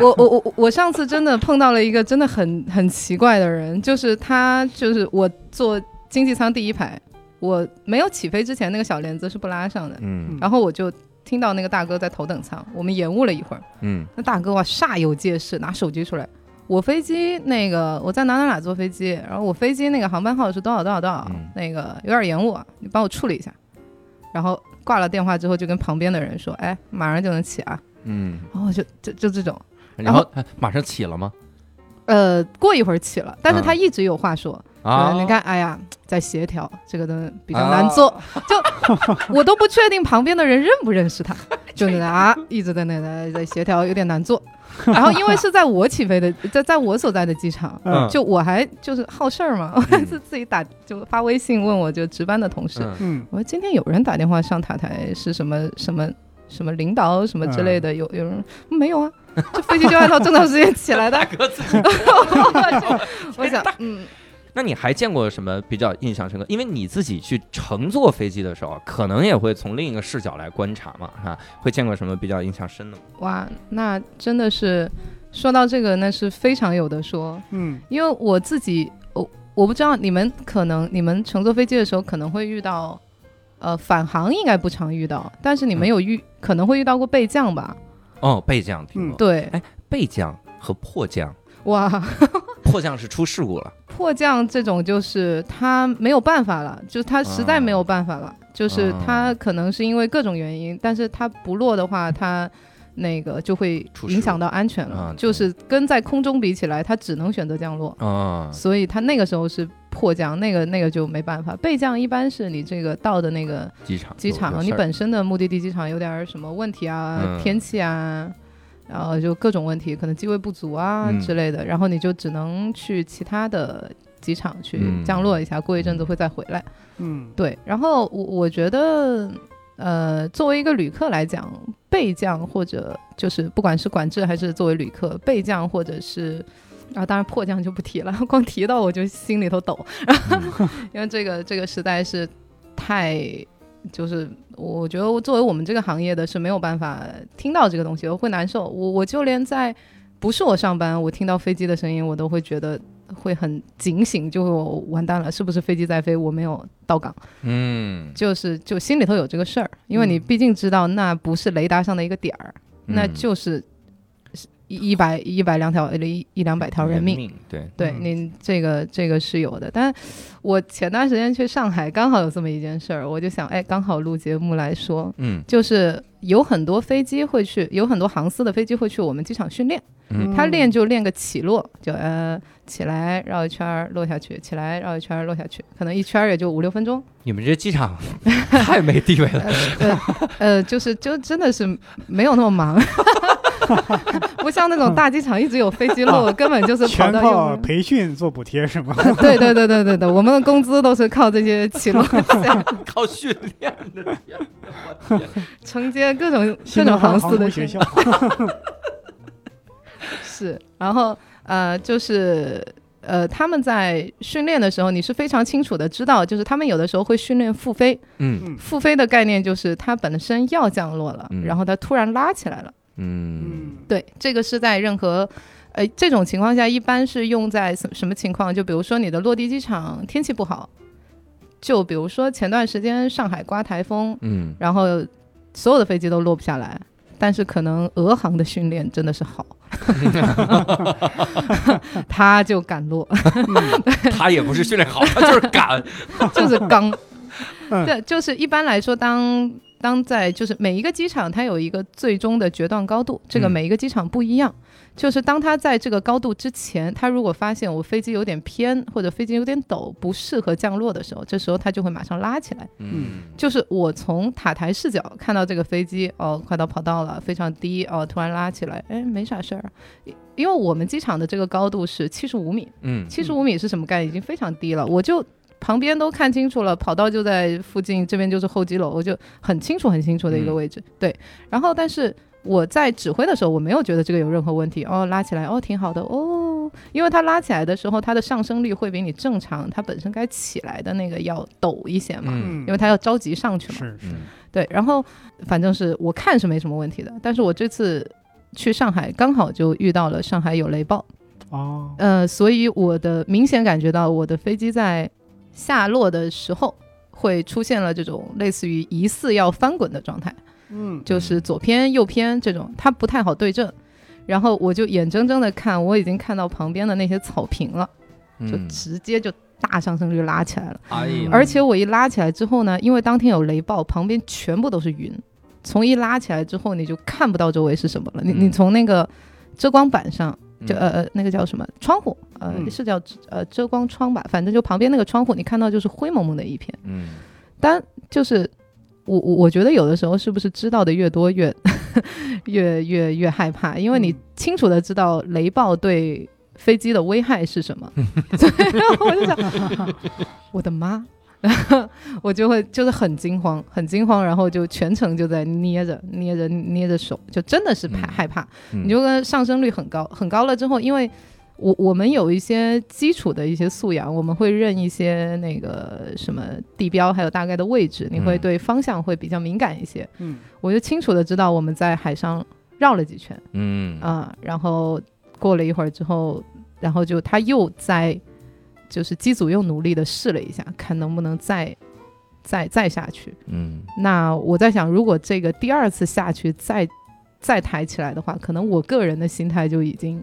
我我我我上次真的碰到了一个真的很很奇怪的人，就是他就是我坐经济舱第一排，我没有起飞之前那个小帘子是不拉上的，嗯然后我就听到那个大哥在头等舱，我们延误了一会儿，嗯那大哥哇煞有介事，拿手机出来。我飞机那个我在哪哪哪坐飞机，然后我飞机那个航班号是多少多少多少，嗯那个有点延误，你帮我处理一下。然后挂了电话之后，就跟旁边的人说：“哎，马上就能起啊。嗯，”然后就就就这种，然后哎马上起了吗？呃，过一会儿起了，但是他嗯一直有话说，啊，呃你看，哎呀，在协调这个东西比较难做，就我都不确定旁边的人认不认识他，就是啊，一直在那在在协调，有点难做。然后因为是在我起飞的，在在我所在的机场，嗯。就我还就是好事儿嘛，我还是自己打就发微信问我就值班的同事，嗯。嗯，我说今天有人打电话上塔台是什么什么什么领导什么之类的，有有人没有啊？这飞机就按照正常时间起来的。大。哥自己。我想，嗯，那你还见过什么比较印象深刻？因为你自己去乘坐飞机的时候，可能也会从另一个视角来观察嘛，哈，会见过什么比较印象深的吗？哇，那真的是说到这个，那是非常有的说。嗯因为我自己，我我不知道你们可能你们乘坐飞机的时候可能会遇到，呃，返航应该不常遇到，但是你们嗯有遇、可能会遇到过备降吧？哦，备降听过，对，备降和迫降，哇，迫降是出事故了，迫降这种就是他没有办法了，就是他实在没有办法了，就是他可能是因为各种原因，但是他不落的话，他那个就会影响到安全了，啊就是跟在空中比起来，他只能选择降落。啊，所以他那个时候是迫降，那个那个就没办法。备降一般是你这个到的那个机场机场，你本身的目的地机场有点儿什么问题啊，嗯。天气啊，然后就各种问题，可能机位不足啊嗯之类的，然后你就只能去其他的机场去嗯降落一下，过一阵子会再回来。嗯对，然后我我觉得，呃，作为一个旅客来讲，备降或者就是不管是管制还是作为旅客，备降或者是。啊，当然迫降就不提了，光提到我就心里头抖，嗯因为这个这个实在是太，就是我觉得作为我们这个行业的是没有办法听到这个东西，我会难受。我我就连在不是我上班，我听到飞机的声音，我都会觉得会很警醒，就会我完蛋了，是不是飞机在飞，我没有到岗，嗯，就是就心里头有这个事儿，因为你嗯。毕竟知道那不是雷达上的一个点儿，那嗯。就是一一百一百两条一一两百条人命。命，对，对嗯您这个这个是有的，但我前段时间去上海，刚好有这么一件事儿，我就想，哎，刚好录节目来说，嗯就是有很多飞机会去，有很多航司的飞机会去我们机场训练，嗯他练就练个起落，就呃起来绕一圈儿落下去，起来绕一圈儿落下去，可能一圈儿也就五六分钟，你们这机场 太没地位了，呃呃，就是就真的是没有那么忙。不像那种大机场一直有飞机落，根本就是全靠培训做补贴是吗？对对对对对对，我们的工资都是靠这些起落线靠训练的，承接各种各种航司的学校，是，然后呃，就是呃，他们在训练的时候，你是非常清楚的知道，就是他们有的时候会训练复飞。嗯嗯复飞的概念就是它本身要降落了，嗯然后它突然拉起来了。嗯嗯对，这个是在任何。呃，这种情况下一般是用在什什么情况？就比如说你的落地机场天气不好，就比如说前段时间上海刮台风，嗯然后所有的飞机都落不下来，但是可能俄航的训练真的是好，他就敢落，他也不是训练好，他就是敢，就是刚。嗯对，就是一般来说，当当在就是每一个机场它有一个最终的决断高度，这个嗯每一个机场不一样。就是当它在这个高度之前，它如果发现我飞机有点偏或者飞机有点陡，不适合降落的时候，这时候它就会马上拉起来。嗯就是我从塔台视角看到这个飞机，哦，快到跑道了，非常低，哦，突然拉起来，哎，没啥事儿，因为我们机场的这个高度是七十五米，嗯七十五米是什么概念？已经非常低了，我就旁边都看清楚了，跑道就在附近，这边就是候机楼，我就很清楚很清楚的一个嗯位置。对，然后但是我在指挥的时候，我没有觉得这个有任何问题，哦，拉起来，哦，挺好的，哦，因为它拉起来的时候，它的上升率会比你正常它本身该起来的那个要陡一些嘛，嗯。因为它要着急上去嘛。是是。嗯对，然后反正是我看是没什么问题的，但是我这次去上海刚好就遇到了上海有雷暴，哦，呃，所以我的明显感觉到我的飞机在下落的时候会出现了这种类似于疑似要翻滚的状态，嗯就是左偏右偏这种，它不太好对正。然后我就眼睁睁的看，我已经看到旁边的那些草坪了，就嗯直接就大上升率拉起来了。哎呀，而且我一拉起来之后呢，因为当天有雷暴，旁边全部都是云，从一拉起来之后，你就看不到周围是什么了。你嗯你从那个遮光板上，就嗯。呃呃那个叫什么窗户，呃、嗯。是叫呃遮光窗吧，反正就旁边那个窗户，你看到就是灰蒙蒙的一片。嗯。但就是我我我觉得有的时候是不是知道的越多越 越越越害怕，因为你嗯。清楚的知道雷暴对飞机的危害是什么，所以我就想，我的妈，我就会就是很惊慌，很惊慌，然后就全程就在捏着捏着捏着手，就真的是怕嗯害怕。嗯你就跟上升率很高，很高了之后，因为我我们有一些基础的一些素养，我们会认一些那个什么地标，还有大概的位置，你会嗯对方向会比较敏感一些。嗯我就清楚的知道我们在海上绕了几圈嗯啊、然后过了一会儿之后，然后就他又在就是机组又努力的试了一下，看能不能再再再下去。嗯那我在想，如果这个第二次下去再再抬起来的话，可能我个人的心态就已经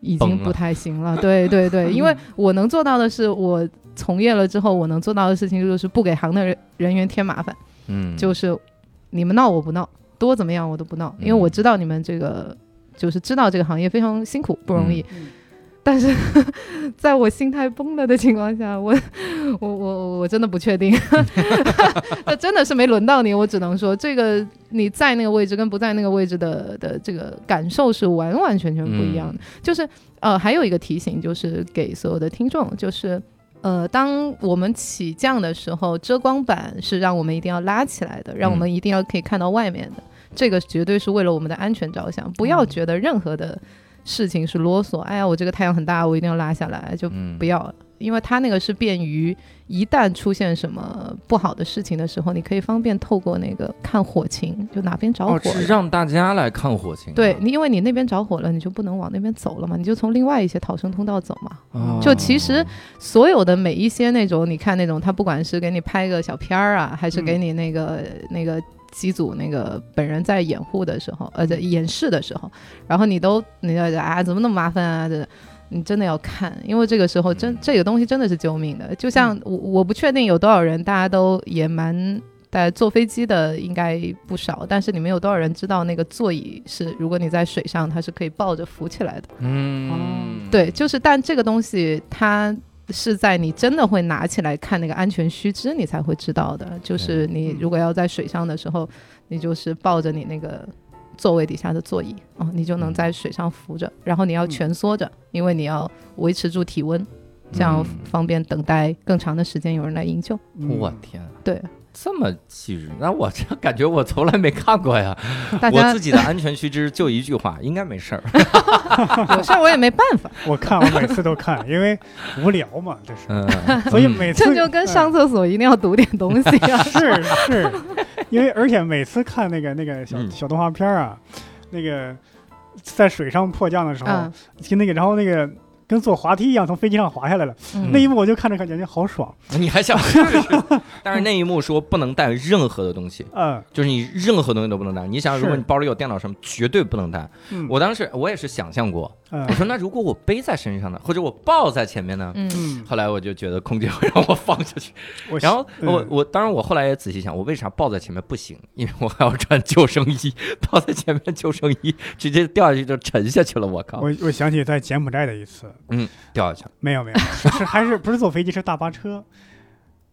已经不太行了。对对对，因为我能做到的是，我从业了之后，我能做到的事情就是不给行的人人员添麻烦，嗯，就是你们闹我不闹，多怎么样我都不闹，因为我知道你们这个就是知道这个行业非常辛苦不容易。嗯但是，在我心态崩了的情况下，我我我我真的不确定，这真的是没轮到你。我只能说，这个你在那个位置跟不在那个位置的的这个感受是完完全全不一样的。就是呃，还有一个提醒，就是给所有的听众，就是呃，当我们起降的时候，遮光板是让我们一定要拉起来的，让我们一定要可以看到外面的。这个绝对是为了我们的安全着想，不要觉得任何的事情是啰嗦。哎呀，我这个太阳很大，我一定要拉下来，就嗯不要，因为它那个是便于一旦出现什么不好的事情的时候，你可以方便透过那个看火情，就哪边着火哦，是让大家来看火情啊。对，你因为你那边着火了，你就不能往那边走了嘛，你就从另外一些逃生通道走嘛。哦就其实所有的每一些那种，你看那种，他不管是给你拍个小片儿啊，还是给你那个、那个机组那个本人在掩护的时候，呃，在演示的时候，然后你都你要啊，怎么那么麻烦啊？这你真的要看，因为这个时候真这个东西真的是救命的。就像我我不确定有多少人，大家都也蛮。但坐飞机的应该不少，但是你们有多少人知道那个座椅是，如果你在水上，它是可以抱着浮起来的。嗯，对，就是，但这个东西它是在你真的会拿起来看那个安全须知，你才会知道的。就是你如果要在水上的时候，你就是抱着你那个座位底下的座椅哦，你就能在水上浮着，然后你要蜷缩着，因为你要维持住体温，这样嗯。方便等待更长的时间有人来营救。嗯。我天啊，对，这么细致，那我这感觉我从来没看过呀。大家我自己的安全须知就一句话，应该没事儿。有事儿我也没办法，我看我每次都看，因为无聊嘛，这是，嗯，所以每次这就跟上厕所一定要读点东西啊。是是，因为而且每次看那个那个小嗯小动画片儿啊，那个在水上迫降的时候，嗯那个然后那个跟坐滑梯一样从飞机上滑下来了，嗯。那一幕我就看着感觉好爽，你还想试试？但是那一幕说不能带任何的东西，嗯。就是你任何东西都不能带。你想，是如果你包里有电脑什么，绝对不能带。嗯，我当时我也是想象过，嗯我说那如果我背在身上呢，或者我抱在前面呢？嗯嗯，后来我就觉得空姐会让我放下去，然后嗯我我当然我后来也仔细想，我为啥抱在前面不行？因为我还要穿救生衣，抱在前面救生衣直接掉下去就沉下去了，我靠！我我想起在柬埔寨的一次，嗯掉下去了，没有没有，是还是不是坐飞机是大巴车，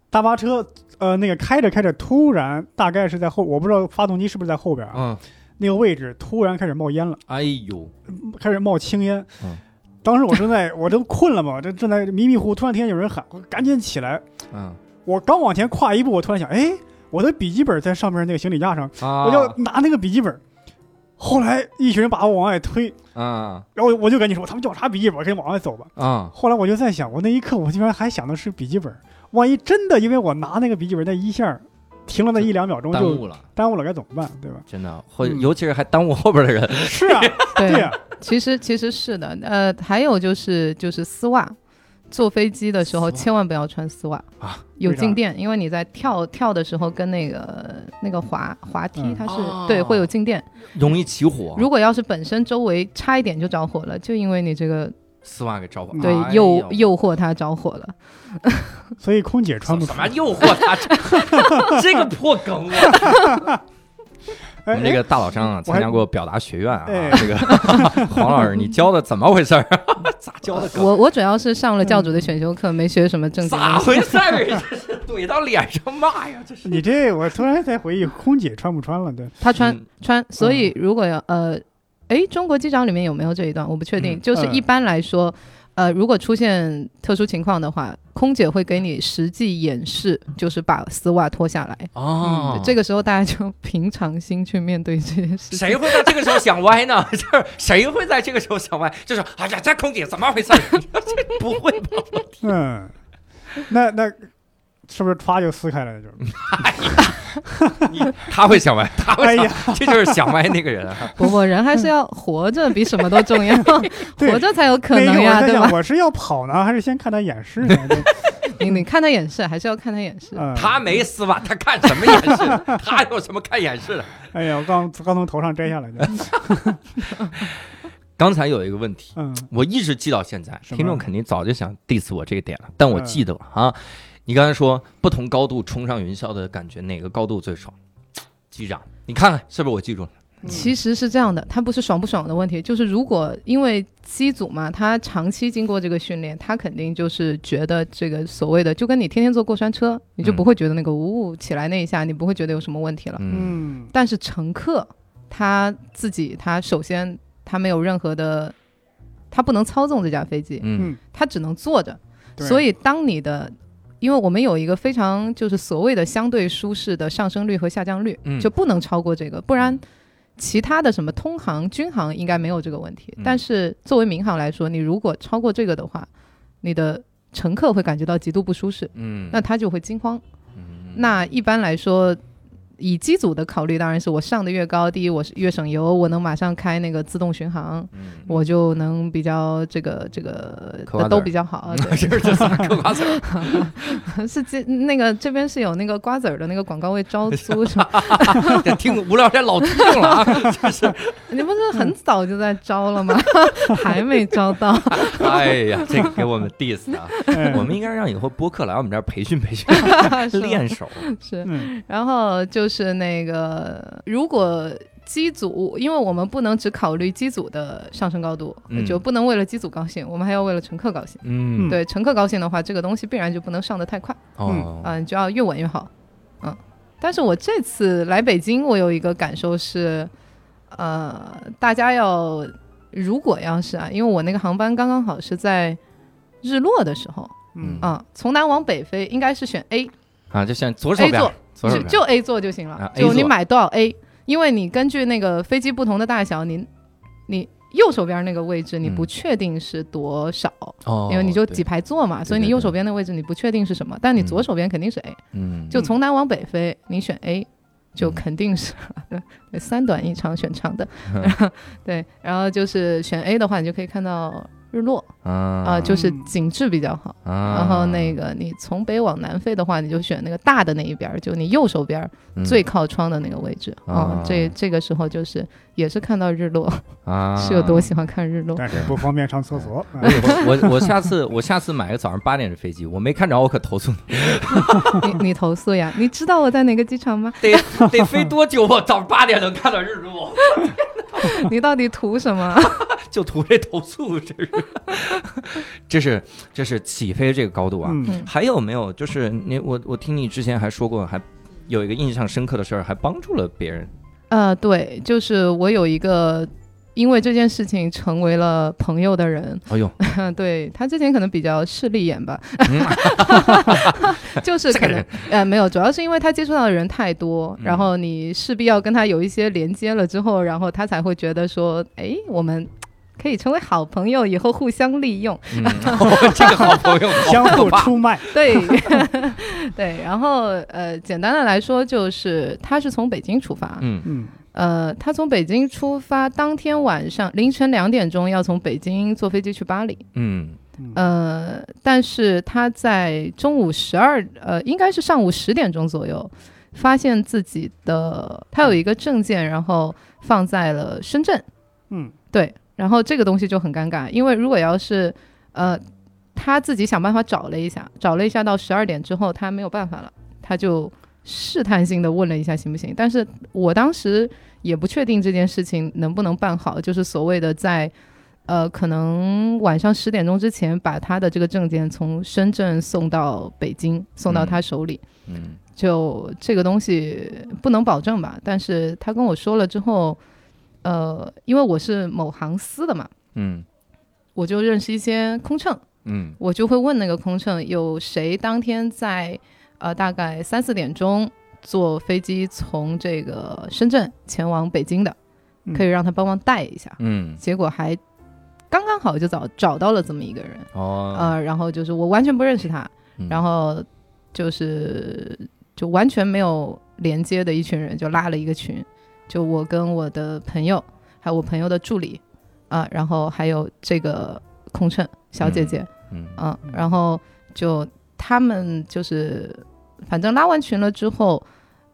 大巴车呃那个开着开着突然大概是在后，我不知道发动机是不是在后边啊，嗯，那个位置突然开始冒烟了。哎呦，开始冒青烟。嗯当时我正在，我都困了嘛，这正在迷迷糊糊，突然听见有人喊，我赶紧起来。嗯我刚往前跨一步，我突然想，哎，我的笔记本在上面那个行李架上，啊，我就拿那个笔记本。后来一群人把我往外推，啊然后我就赶紧说，他们叫啥笔记本，赶紧往外走吧。啊后来我就在想，我那一刻我竟然还想的是笔记本，万一真的因为我拿那个笔记本那一下停了那一两秒钟就耽误了，耽误了，该怎么办？对吧？真的，或嗯。尤其是还耽误后边的人。是啊，对其实其实是的，呃，还有就是就是丝袜，坐飞机的时候千万不要穿丝袜啊，有静电，因为你在跳跳的时候跟那个那个滑滑梯嗯。它是、哦。对会有静电，容易起火，如果要是本身周围差一点就着火了，就因为你这个丝袜给着火，对哎诱诱惑他着火了。所以空姐穿不怎么诱惑他？这 这个破梗啊！我哎们这个大老张啊，参加过表达学院啊，哎这个 黄老师，你教的怎么回事儿？咋教的？我我主要是上了教主的选修课，没学什么正经咋东西。回事儿？这是怼到脸上骂呀！这是你这我突然才回忆，空姐穿不穿了？对，他穿嗯穿，所以如果要呃，诶，中国机长里面有没有这一段？我不确定。嗯就是一般来说，呃，如果出现特殊情况的话，空姐会给你实际演示，就是把丝袜脱下来。哦，这个时候大家就平常心去面对这件事。谁会在这个时候想歪呢？就是谁会在这个时候想歪？就是哎呀，这空姐怎么回事？这 不会吧？嗯，那那是不是歘就撕开了？就 你他会想歪，他会想，哎，这就是想歪那个人啊。不不，人还是要活着，比什么都重要，活着才有可能呀，对吧？我是要跑呢，还是先看他演示呢？对你你看他演示，还是要看他演示。嗯，他没撕吧，他看什么演示？他有什么看演示的？哎呀，我刚刚从头上摘下来的。刚才有一个问题，嗯我一直记到现在，听众肯定早就想 diss 我这个点了，但我嗯记得了啊。你刚才说不同高度冲上云霄的感觉，哪个高度最爽？机长，你看看是不是我记住了？其实是这样的，它不是爽不爽的问题，就是如果因为机组嘛，他长期经过这个训练，他肯定就是觉得这个所谓的，就跟你天天坐过山车，你就不会觉得那个呜呜起来那一下，你不会觉得有什么问题了。嗯嗯但是乘客他自己，他首先他没有任何的，他不能操纵这架飞机，嗯嗯，他只能坐着。所以当你的，因为我们有一个非常就是所谓的相对舒适的上升率和下降率，嗯。就不能超过这个，不然其他的什么通航、军航应该没有这个问题。嗯。但是作为民航来说，你如果超过这个的话，你的乘客会感觉到极度不舒适，嗯。那他就会惊慌。嗯。那一般来说，以机组的考虑，当然是我上的越高，第一我是越省油，我能马上开那个自动巡航，嗯我就能比较这个这个都比较好。这 是这嗑瓜子儿，是这那个这边是有那个瓜子儿的那个广告位招 租是吧？这听无聊斋老听众了啊！就是，你不是很早就在招了吗？还没招到。哎呀，这个给我们 diss 啊，哎我们应该让以后播客来我们这儿培训培训，练手。是，嗯然后就是那个如果。机组，因为我们不能只考虑机组的上升高度，嗯就不能为了机组高兴，我们还要为了乘客高兴。嗯，对乘客高兴的话，这个东西必然就不能上得太快，哦，嗯、你就要越稳越好，嗯。但是我这次来北京，我有一个感受是，呃，大家要如果要是啊，因为我那个航班刚刚好是在日落的时候，嗯啊、从南往北飞应该是选 A，啊，就像左手 A 边座，左手边就就 A 座就行了，啊就你买多少 A，因为你根据那个飞机不同的大小，你你右手边那个位置你不嗯。确定是多少，哦，因为你就几排座嘛，所以你右手边的位置你不确定是什么，但你左手边肯定是 A，、嗯，就从南往北飞，你选 A。就嗯肯定是 对对三短一长选长的，嗯 对，然后就是选 A 的话，你就可以看到日落啊、啊就是嗯景致比较好。啊，然后那个你从北往南飞的话，你就选那个大的那一边儿，就你右手边最靠窗的那个位置。啊哦，这这个时候就是也是看到日落，啊是有多喜欢看日落。但是不方便上厕所。我我我下次我下次买个早上八点的飞机，我没看着我可投诉你，你你投诉呀？你知道我在哪个机场吗？得得飞多久我早上八点能看到日落？你到底图什么？就图这投诉，这是 这是这是起飞这个高度啊。嗯。还有没有就是你我我听你之前还说过，还有一个印象深刻的事儿，还帮助了别人。呃，对，就是我有一个因为这件事情成为了朋友的人，哎呦，对他之前可能比较势利眼吧，嗯。就是可能呃没有，主要是因为他接触到的人太多，嗯。然后你势必要跟他有一些连接了之后，然后他才会觉得说，哎，我们可以成为好朋友，以后互相利用。嗯，这个好朋友 相互出卖。对。对，然后呃，简单的来说就是他是从北京出发，嗯。嗯。呃，他从北京出发，当天晚上凌晨两点钟要从北京坐飞机去巴黎。嗯。嗯。呃，但是他在中午十二，呃，应该是上午十点钟左右，发现自己的他有一个证件，然后放在了深圳。嗯。对，然后这个东西就很尴尬，因为如果要是呃他自己想办法找了一下，找了一下到十二点之后他没有办法了，他就试探性的问了一下行不行，但是我当时也不确定这件事情能不能办好，就是所谓的在。呃，可能晚上十点钟之前把他的这个证件从深圳送到北京，送到他手里。嗯就这个东西不能保证吧，但是他跟我说了之后，呃，因为我是某航司的嘛，嗯。我就认识一些空乘，嗯。我就会问那个空乘，有谁当天在呃大概三四点钟坐飞机从这个深圳前往北京的，嗯。可以让他帮忙带一下。嗯。结果还刚刚好就找找到了这么一个人，哦，呃，然后就是我完全不认识他，嗯。然后就是就完全没有连接的一群人就拉了一个群，就我跟我的朋友，还有我朋友的助理，啊、然后还有这个空乘小姐姐，嗯嗯，然后就他们就是反正拉完群了之后。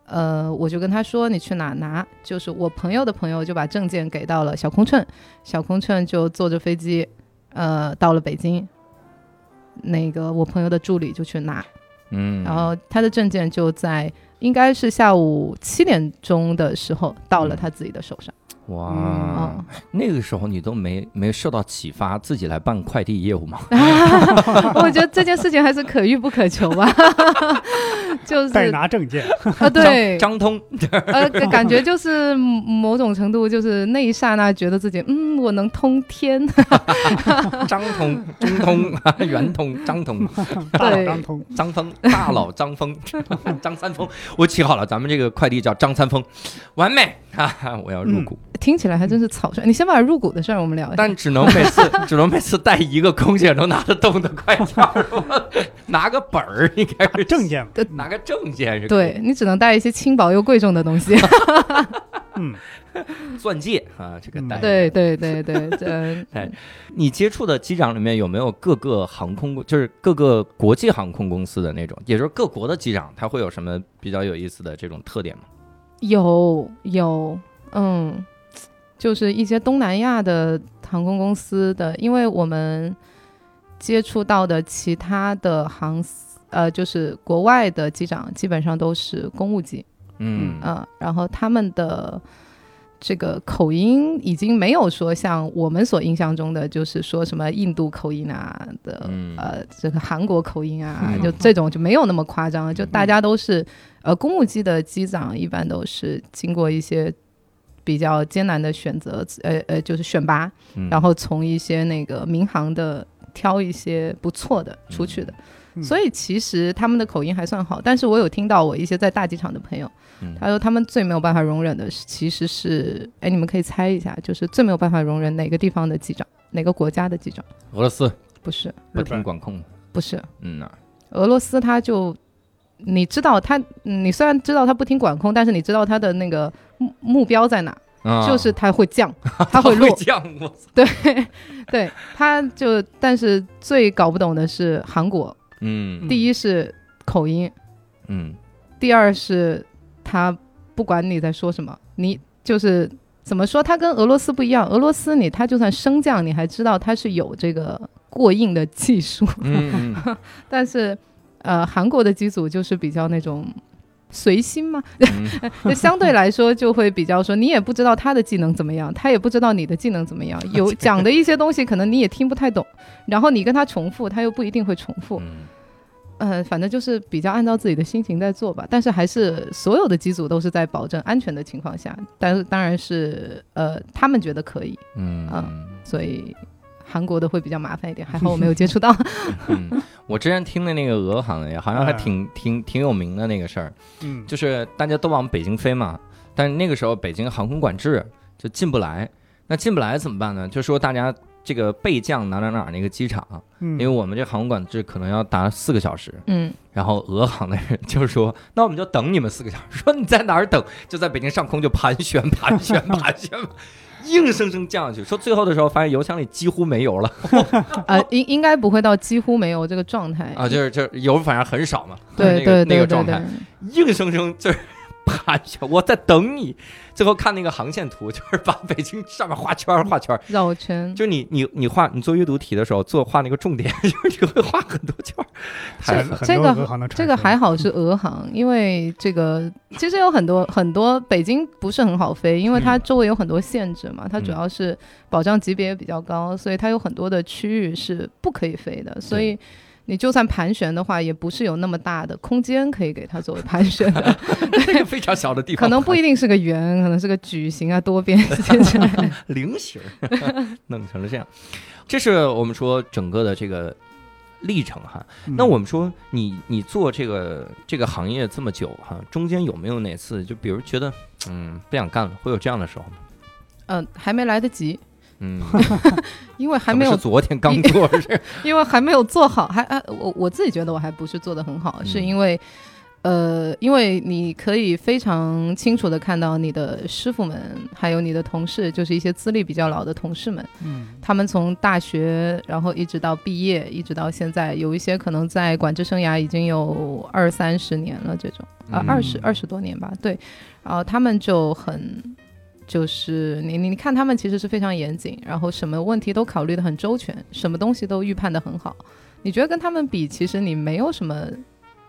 呃，我就跟他说你去哪拿，就是我朋友的朋友就把证件给到了小空乘，小空乘就坐着飞机，呃，到了北京。那个我朋友的助理就去拿，嗯，然后他的证件就在应该是下午七点钟的时候到了他自己的手上。哇嗯，那个时候你都没没受到启发，自己来办快递业务吗？我觉得这件事情还是可遇不可求吧，就是代拿证件，啊，对，张通，呃，感感觉就是某种程度，就是那一刹那觉得自己，嗯，我能通天，张通、中通、圆通、张通、大佬对。张通，张峰、大佬张峰、张三丰，我起好了，咱们这个快递叫张三丰，完美。哈、我要入股，听起来还真是草率。你先把入股的事儿我们聊一下。但只能每次 只能每次带一个空姐能拿得动的快件儿，拿个本儿应该是证，件吧，拿个证件是对你只能带一些轻薄又贵重的东西。嗯，钻戒啊，这个嗯带。对对对对，这你接触的机长里面有没有各个航空，就是各个国际航空公司的那种，也就是各国的机长，他会有什么比较有意思的这种特点吗？有有，嗯，就是一些东南亚的航空公司的，因为我们接触到的其他的航司，呃，就是国外的机长，基本上都是公务机，嗯嗯，然后他们的这个口音已经没有说像我们所印象中的，就是说什么印度口音啊的，嗯呃，这个韩国口音啊，嗯就这种就没有那么夸张了，就大家都是，呃，公务机的机长一般都是经过一些。比较艰难的选择，呃呃，就是选拔，嗯。然后从一些那个民航的挑一些不错的出去的，嗯。所以其实他们的口音还算好。但是我有听到我一些在大机场的朋友，嗯。他说他们最没有办法容忍的是，其实是，哎，你们可以猜一下，就是最没有办法容忍哪个地方的机长，哪个国家的机长？俄罗斯。不是，不听管控，不是，嗯呐，俄罗斯他就。你知道他，嗯你虽然知道他不听管控，但是你知道他的那个目目标在哪，啊。就是它会降，它会落，降，对，对，它就，但是最搞不懂的是韩国，嗯。第一是口音，嗯。第二是他不管你在说什么，你就是怎么说，他跟俄罗斯不一样。俄罗斯你他就算升降，你还知道他是有这个过硬的技术，但是呃，韩国的机组就是比较那种。随心嘛，嗯。就相对来说就会比较说，你也不知道他的技能怎么样，他也不知道你的技能怎么样，有讲的一些东西可能你也听不太懂，然后你跟他重复，他又不一定会重复，嗯。呃，反正就是比较按照自己的心情在做吧，但是还是所有的机组都是在保证安全的情况下，但是当然是呃，他们觉得可以，嗯。嗯所以韩国的会比较麻烦一点，还好我没有接触到。嗯，我之前听的那个俄航的也好像还哎挺挺挺有名的那个事儿，嗯，就是大家都往北京飞嘛，但是那个时候北京航空管制就进不来，那进不来怎么办呢？就说大家这个备降哪哪哪那个机场，嗯，因为我们这航空管制可能要达四个小时，嗯，然后俄航的人就是说，那我们就等你们四个小时，说你在哪儿等？就在北京上空就盘旋盘旋盘旋。硬生生降下去，说最后的时候发现油箱里几乎没油了。啊，应应该不会到几乎没有这个状态。啊，就是就是油反正很少嘛，对那个那对对对个状态。对，，硬生生就是盘旋，我在等你。最后看那个航线图，就是把北京上面画圈儿画圈儿，绕圈。就你你你画你做阅读题的时候做画那个重点，就是你会画很多圈这个这个还好是俄航，因为这个其实有很多很多北京不是很好飞，因为它嗯周围有很多限制嘛，它主嗯要是保障级别也比较高，所以它有很多的区域是不可以飞的，所以。你就算盘旋的话，也不是有那么大的空间可以给它作为盘旋的，那个 非常小的地方，可能不一定是个圆，可能是个矩形啊、多边 形。菱形弄成了这样。这是我们说整个的这个历程哈。嗯那我们说你你做这个这个行业这么久哈，中间有没有哪次就比如觉得嗯不想干了，会有这样的时候吗？嗯、还没来得及，嗯，因为还没有昨天刚做 是？因为还没有做好，还啊，我我自己觉得我还不是做的很好，嗯是因为，呃，因为你可以非常清楚的看到你的师傅们，还有你的同事，就是一些资历比较老的同事们，嗯他们从大学，然后一直到毕业，一直到现在，有一些可能在管制生涯已经有二三十年了，这种啊嗯二十二十多年吧，对，然后他们就很。就是你你你看他们其实是非常严谨，然后什么问题都考虑的很周全，什么东西都预判的很好。你觉得跟他们比，其实你没有什么，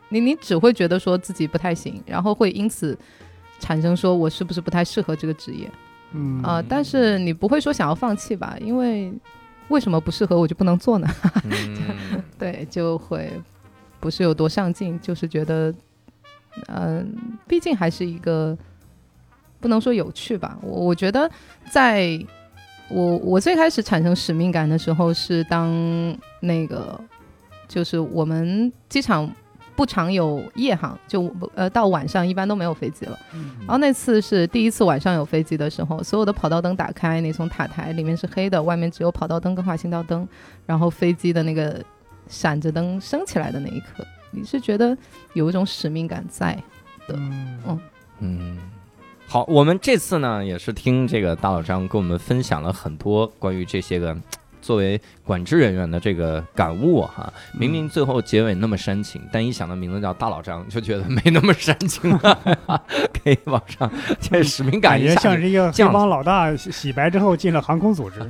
你你只会觉得说自己不太行，然后会因此产生说我是不是不太适合这个职业。嗯啊、但是你不会说想要放弃吧？因为为什么不适合我就不能做呢？嗯 对，就会不是有多上进，就是觉得，嗯、毕竟还是一个不能说有趣吧。我我觉得在我我最开始产生使命感的时候，是当那个就是我们机场不常有夜航，就呃到晚上一般都没有飞机了。然后那次是第一次晚上有飞机的时候，所有的跑道灯打开，你从塔台里面是黑的，外面只有跑道灯跟滑行道灯，然后飞机的那个闪着灯升起来的那一刻，你是觉得有一种使命感在。的嗯嗯，好，我们这次呢也是听这个大老张跟我们分享了很多关于这些个。作为管制人员的这个感悟哈，明明最后结尾那么煽情，但一想到名字叫大老张，就觉得没那么煽情了，可以往上，这使命感感觉一下像是一个黑降帮老大洗洗白之后进了航空组织。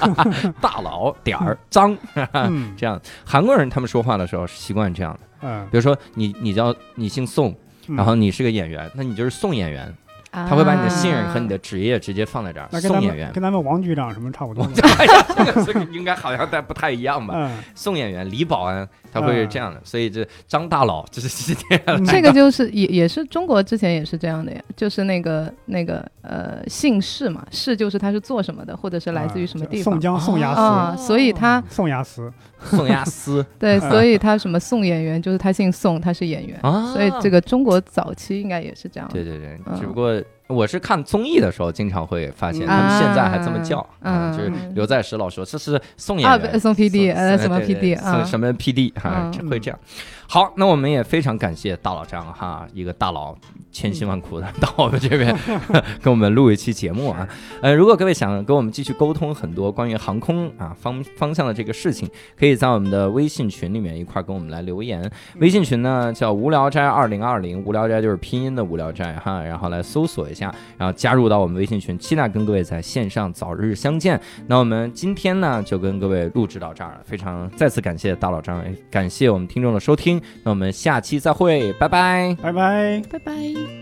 大佬点儿脏 嗯这样。韩国人他们说话的时候是习惯这样的，嗯，比如说你你叫你姓宋，嗯然后你是个演员，那你就是宋演员，他他会把你的信任和你的职业直接放在这儿，那宋演员。跟咱们王局长什么差不多嘛。哎呀，这个这个应该好像但不太一样吧？嗯，宋演员、李保安，他会是这样的，所以这张大佬就是这样。这个就是也也是中国之前也是这样的呀，就是那个那个呃姓氏嘛，氏就是他是做什么的，或者是来自于什么地方。宋江、宋雅啊，所以他宋押司，宋押司 对，嗯。所以他什么宋演员就是他姓宋，他是演员，啊，所以这个中国早期应该也是这样的。对对对，嗯。只不过我是看综艺的时候，经常会发现他们现在还这么叫，嗯就是嗯刘在石老说这是宋演啊，员不，宋 PD，呃，什么 PD 啊？宋什么 PD 哈，会这样。好，那我们也非常感谢大老张哈，一个大佬千辛万苦的 到我们这边跟我们录一期节目啊。呃，如果各位想跟我们继续沟通很多关于航空啊方方向的这个事情，可以在我们的微信群里面一块儿跟我们来留言。微信群呢叫无聊斋二零二零，无聊斋就是拼音的无聊斋哈，然后来搜索一下，然后加入到我们微信群，期待跟各位在线上早日相见。那我们今天呢就跟各位录制到这儿了，非常再次感谢大老张，感谢我们听众的收听，那我们下期再会，拜拜。拜拜。拜拜。